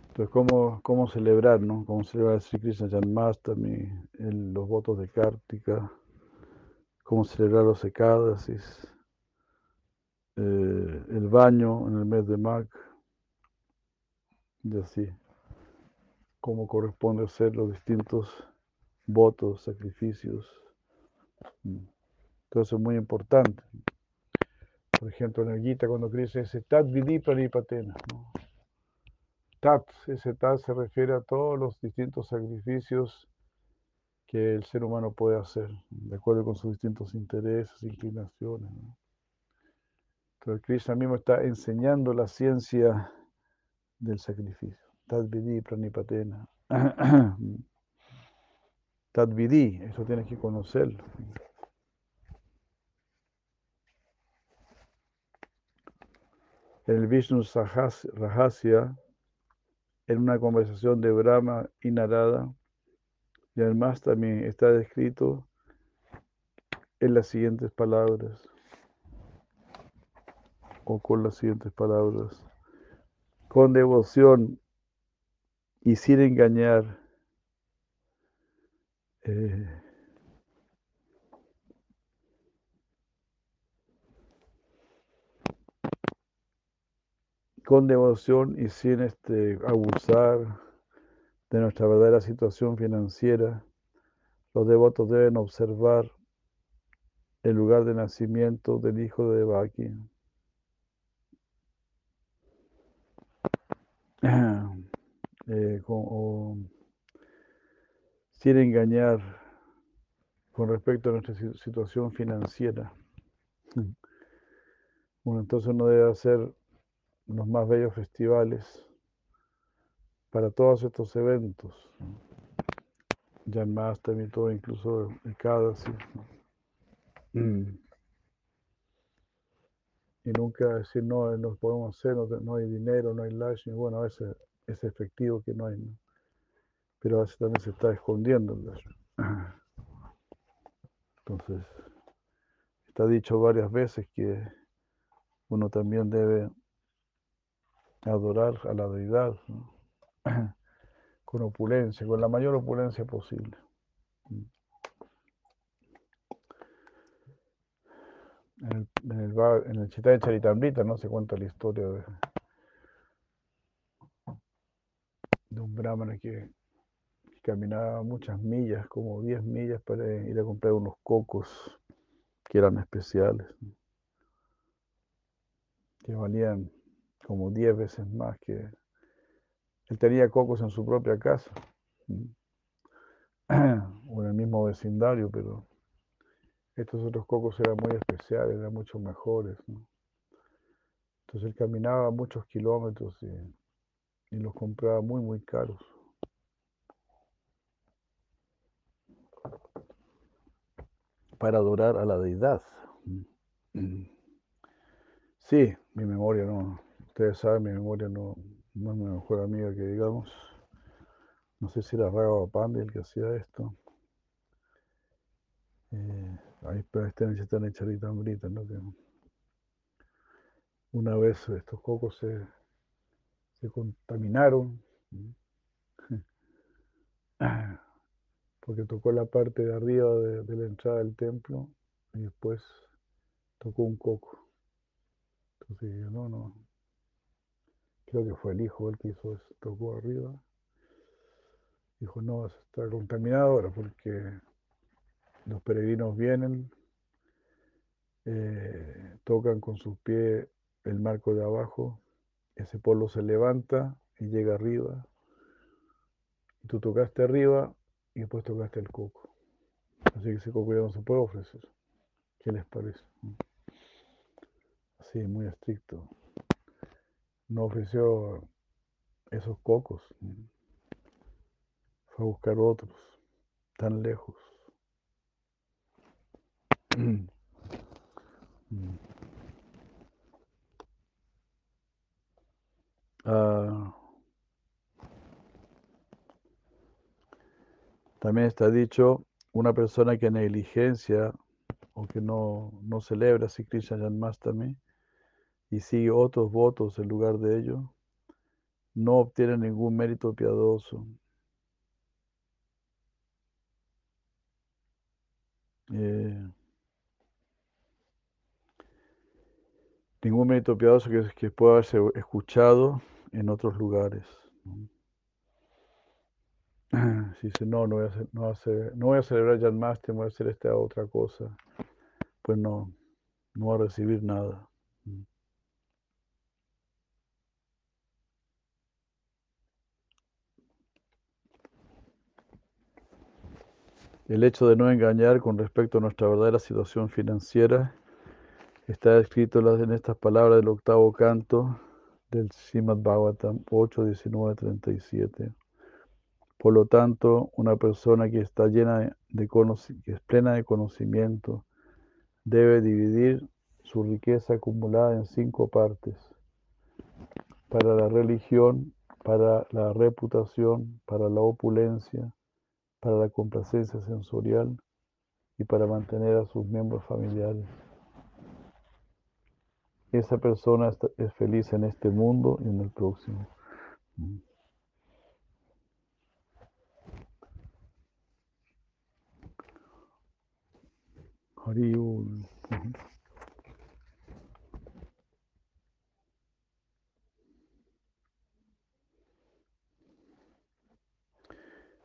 Entonces, ¿cómo, cómo celebrar, no? ¿Cómo celebrar el Sri Krishna Janmastami, el, los votos de Kartika? ¿Cómo celebrar los Ekadasis? Eh, el baño en el mes de Mag. Y así. ¿Cómo corresponde hacer los distintos votos, sacrificios? Entonces es muy importante. Por ejemplo, en el Gita cuando dice Tat Vidi Pranipatena. ¿no? Tat, ese Tat se refiere a todos los distintos sacrificios que el ser humano puede hacer, de acuerdo con sus distintos intereses, inclinaciones. Entonces Krishna mismo está enseñando la ciencia del sacrificio. Tat Vidi Vidi, eso tienes que conocerlo. El Vishnu Rahasya, en una conversación de Brahma y Narada, y además también está descrito en las siguientes palabras, o con las siguientes palabras, con devoción y sin engañar. Eh, con devoción y sin este, abusar de nuestra verdadera situación financiera, los devotos deben observar el lugar de nacimiento del hijo de Baki. sin engañar con respecto a nuestra situación financiera. Bueno, entonces uno debe hacer los más bellos festivales para todos estos eventos. Janmastami, todo, incluso el Kadasi. Mm. Y nunca decir, no, no podemos hacer, no, no hay dinero, no hay Lashmi. Bueno, a veces es efectivo que no hay, ¿no? Pero a veces también se está escondiendo el Lashmi. Entonces, está dicho varias veces que uno también debe adorar a la deidad con opulencia, con la mayor opulencia posible. En el, en de Charitamrita no se cuenta la historia de, de un brahmana que, caminaba muchas millas, como 10 millas para ir a comprar unos cocos que eran especiales, que valían como 10 veces más que él tenía cocos en su propia casa o en el mismo vecindario, pero estos otros cocos eran muy especiales, eran mucho mejores. ¿no? Entonces él caminaba muchos kilómetros y, y los compraba muy, muy caros. Para adorar a la deidad. Sí, mi memoria no, ustedes saben, mi memoria no, no es mi mejor amiga que digamos. No sé si era Raga Pandi el que hacía esto. Eh, ahí están están en Charita Ambrita, ¿no? Que una vez estos cocos se, se contaminaron porque tocó la parte de arriba de, la entrada del templo y después tocó un coco. Entonces no, no, creo que fue el hijo el que hizo eso, tocó arriba. Dijo, no, está contaminado ahora porque los peregrinos vienen, eh, tocan con sus pies el marco de abajo, ese polvo se levanta y llega arriba. Y tú tocaste arriba y después tocaste el coco. Así que ese coco ya no se puede ofrecer. ¿Qué les parece? Sí, muy estricto. No ofreció esos cocos. Fue a buscar otros, tan lejos. Ah, también está dicho, una persona que negligencia o que no, no celebra Sri Krishna Janmastami y sigue otros votos en lugar de ello, no obtiene ningún mérito piadoso. Eh, ningún mérito piadoso que, que pueda haberse escuchado en otros lugares. Si dice, no, no voy a, hacer, no, voy a hacer, no voy a celebrar voy a hacer esta otra cosa, pues no, no va a recibir nada. El hecho de no engañar con respecto a nuestra verdadera situación financiera está escrito en estas palabras del octavo canto del Srimad Bhagavatam 8, 19, 37. Por lo tanto, una persona que está llena de que es plena de conocimiento debe dividir su riqueza acumulada en cinco partes. Para la religión, para la reputación, para la opulencia, para la complacencia sensorial y para mantener a sus miembros familiares. Esa persona es feliz en este mundo y en el próximo.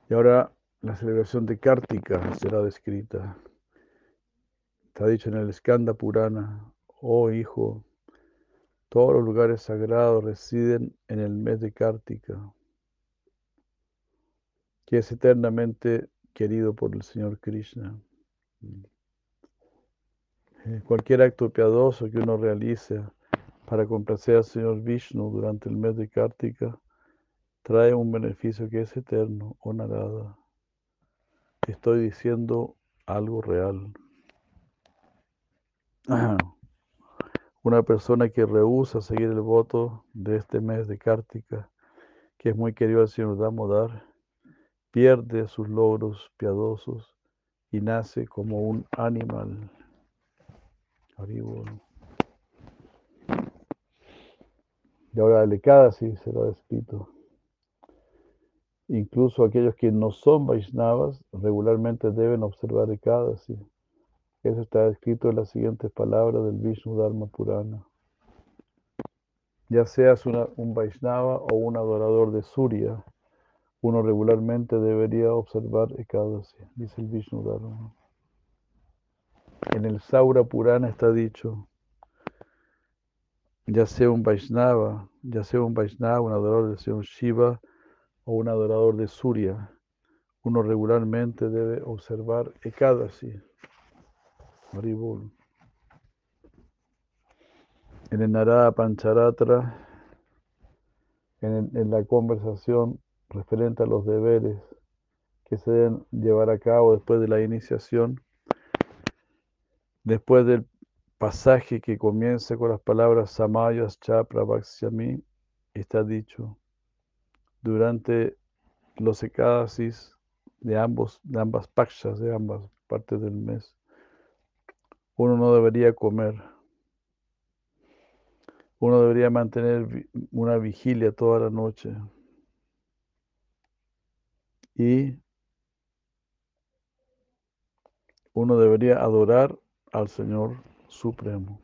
Y ahora la celebración de Kartika será descrita. Está dicho en el Skanda Purana, oh hijo, todos los lugares sagrados residen en el mes de Kartika, que es eternamente querido por el Señor Krishna. Eh, cualquier acto piadoso que uno realice para complacer al Señor Vishnu durante el mes de Kartika trae un beneficio que es eterno o. Estoy diciendo algo real. Una persona que rehúsa seguir el voto de este mes de Kartika, que es muy querido al Señor Damodar, pierde sus logros piadosos y nace como un animal. Y ahora el Ekadasi será descrito. Incluso aquellos que no son Vaishnavas regularmente deben observar Ekadasi. Eso está escrito en las siguientes palabras del Vishnu Dharma Purana. Ya seas un Vaishnava o un adorador de Surya, uno regularmente debería observar Ekadasi, dice el Vishnu Dharma. En el Saura Purana está dicho, ya sea un Vaishnava, ya sea un Vaishnava, un adorador Señor Shiva o un adorador de Surya, uno regularmente debe observar Ekadasi. En el Narada Pancharatra, en la conversación referente a los deberes que se deben llevar a cabo después de la iniciación, Después del pasaje que comienza con las palabras Samayas Chapra Bhaksyami, está dicho, durante los ecadasis de, ambos, de ambas pakshas, de ambas partes del mes, uno no debería comer. Uno debería mantener una vigilia toda la noche. Y uno debería adorar al Señor Supremo.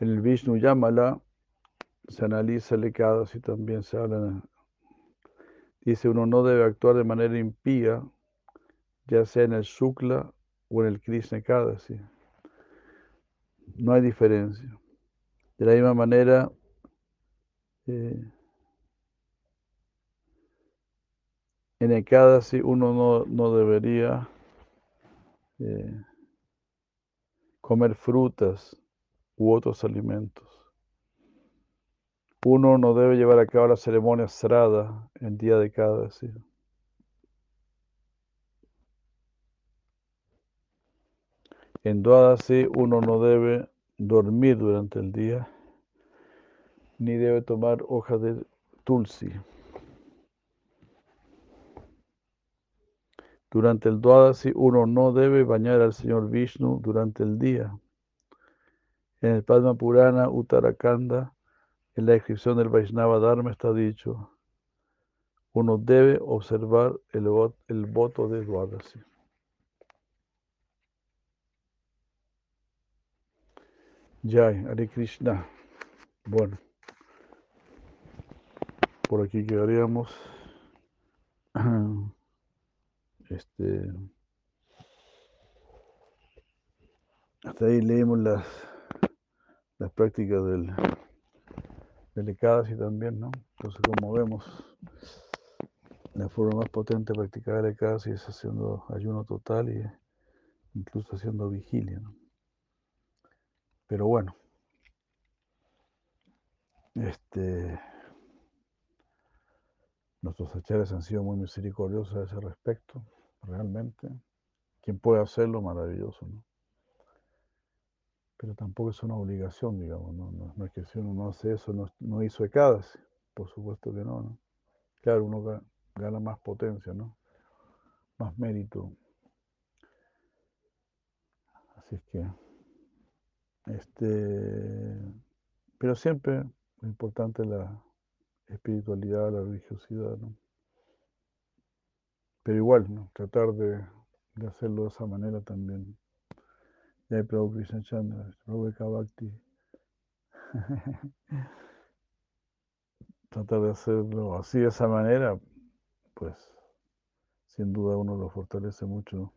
En el Vishnu Yamala se analiza el y también se habla. Dice uno no debe actuar de manera impía, ya sea en el Shukla o en el Krishna Ekadasi. No hay diferencia. De la misma manera, eh, en sí uno no, no debería eh, comer frutas u otros alimentos. Uno no debe llevar a cabo la ceremonia cerrada en día de cada En Dwadasi uno no debe dormir durante el día, ni debe tomar hojas de tulsi. Durante el Dwadasi uno no debe bañar al Señor Vishnu durante el día. En el Padma Purana Uttarakhanda, en la descripción del Vaishnava Dharma está dicho, uno debe observar el, el voto de Dwadasi. Jai, Hare Krishna. Bueno, por aquí quedaríamos. Este, hasta ahí leímos las, las prácticas del, del también, ¿no? Entonces, como vemos, la forma más potente de practicar el Ekadasi es haciendo ayuno total y incluso haciendo vigilia, ¿no? Pero bueno, este, nuestros achares han sido muy misericordiosos a ese respecto, realmente. Quien puede hacerlo, maravilloso, ¿no? Pero tampoco es una obligación, digamos, no, no, es que si uno no hace eso, no, no hizo ecadas, por supuesto que no, ¿no? Claro, uno gana más potencia, ¿no? Más mérito. Así es que este, pero siempre lo importante es la espiritualidad, la religiosidad, ¿no? Pero igual, ¿no? Tratar de, hacerlo de esa manera también. Ya hay Prabhu Krishna Chandra, Bhakti. Tratar de hacerlo así, de esa manera, pues sin duda uno lo fortalece mucho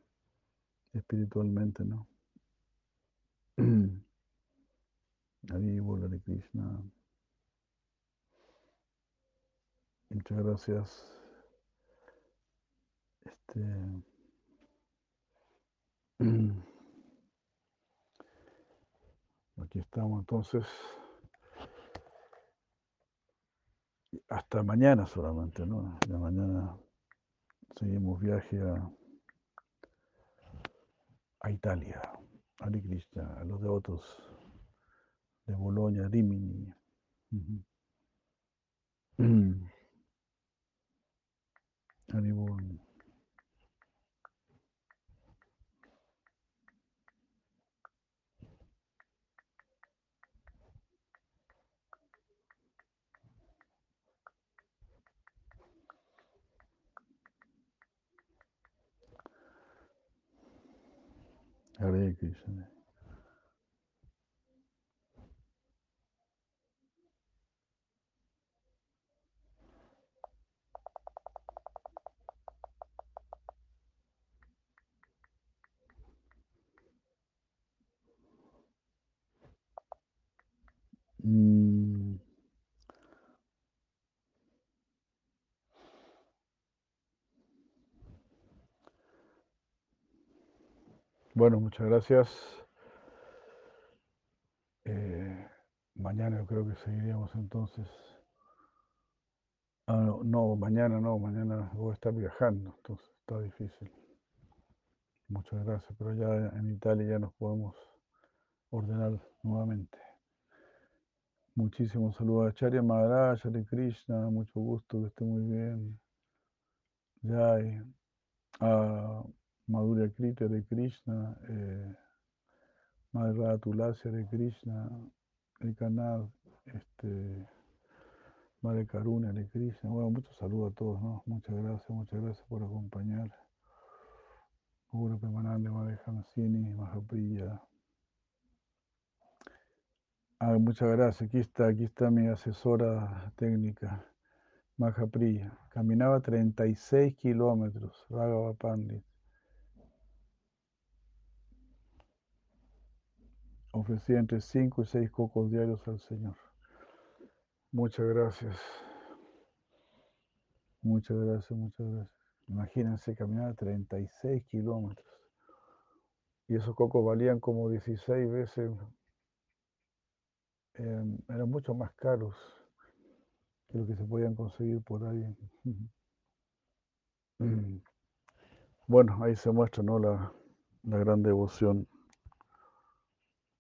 espiritualmente, ¿no? Hari de Krishna. Muchas gracias. Este, aquí estamos entonces. Hasta mañana solamente, ¿no? Ya mañana seguimos viaje a, a Italia, a Krishna, a los devotos de Bologna, Rimini. Haribol. Hare Krishna. Mm. Bueno, muchas gracias. Eh, mañana yo creo que seguiríamos entonces. Ah, no, no, mañana no, mañana voy a estar viajando, entonces está difícil. Muchas gracias, pero ya en Italia ya nos podemos ordenar nuevamente. Muchísimos saludos a Charya Maharaj, Hare Krishna, mucho gusto, que esté muy bien. Jai, a Madhurya Krita de Krishna, eh, Madre Radha Tulasi de Krishna, el canal, este, Madre Karuna de Krishna. Bueno, muchos saludos a todos, ¿no? Muchas gracias, muchas gracias por acompañar. Guru Pemanande, Madre Hansini, Mahapriya. Muchas gracias. Aquí está, aquí está mi asesora técnica, Mahapriya. Caminaba 36 kilómetros, Ragava Pandit. ofrecía entre 5 y 6 cocos diarios al Señor. Muchas gracias. Muchas gracias, muchas gracias. Imagínense caminar 36 kilómetros. Y esos cocos valían como 16 veces, eh, eran mucho más caros que lo que se podían conseguir por ahí. Bueno, ahí se muestra ¿no? la, la gran devoción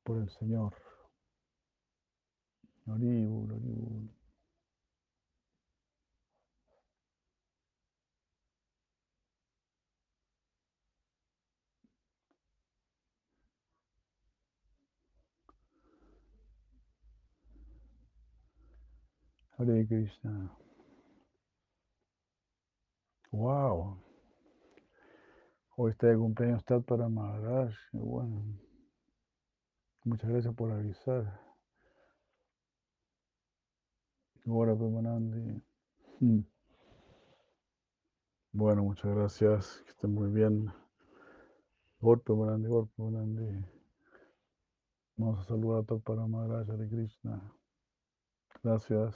por el Señor. Hare Krishna. Wow. Hoy está de cumpleaños está para Maharaj. Bueno. Muchas gracias por avisar. Ahora, Pemanandi. Mm. Bueno, muchas gracias. Que estén muy bien. Golpe, Pemanandi, golpe, Pemanandi. Vamos a saludar a todos para Maharaj Hare Krishna. Gracias.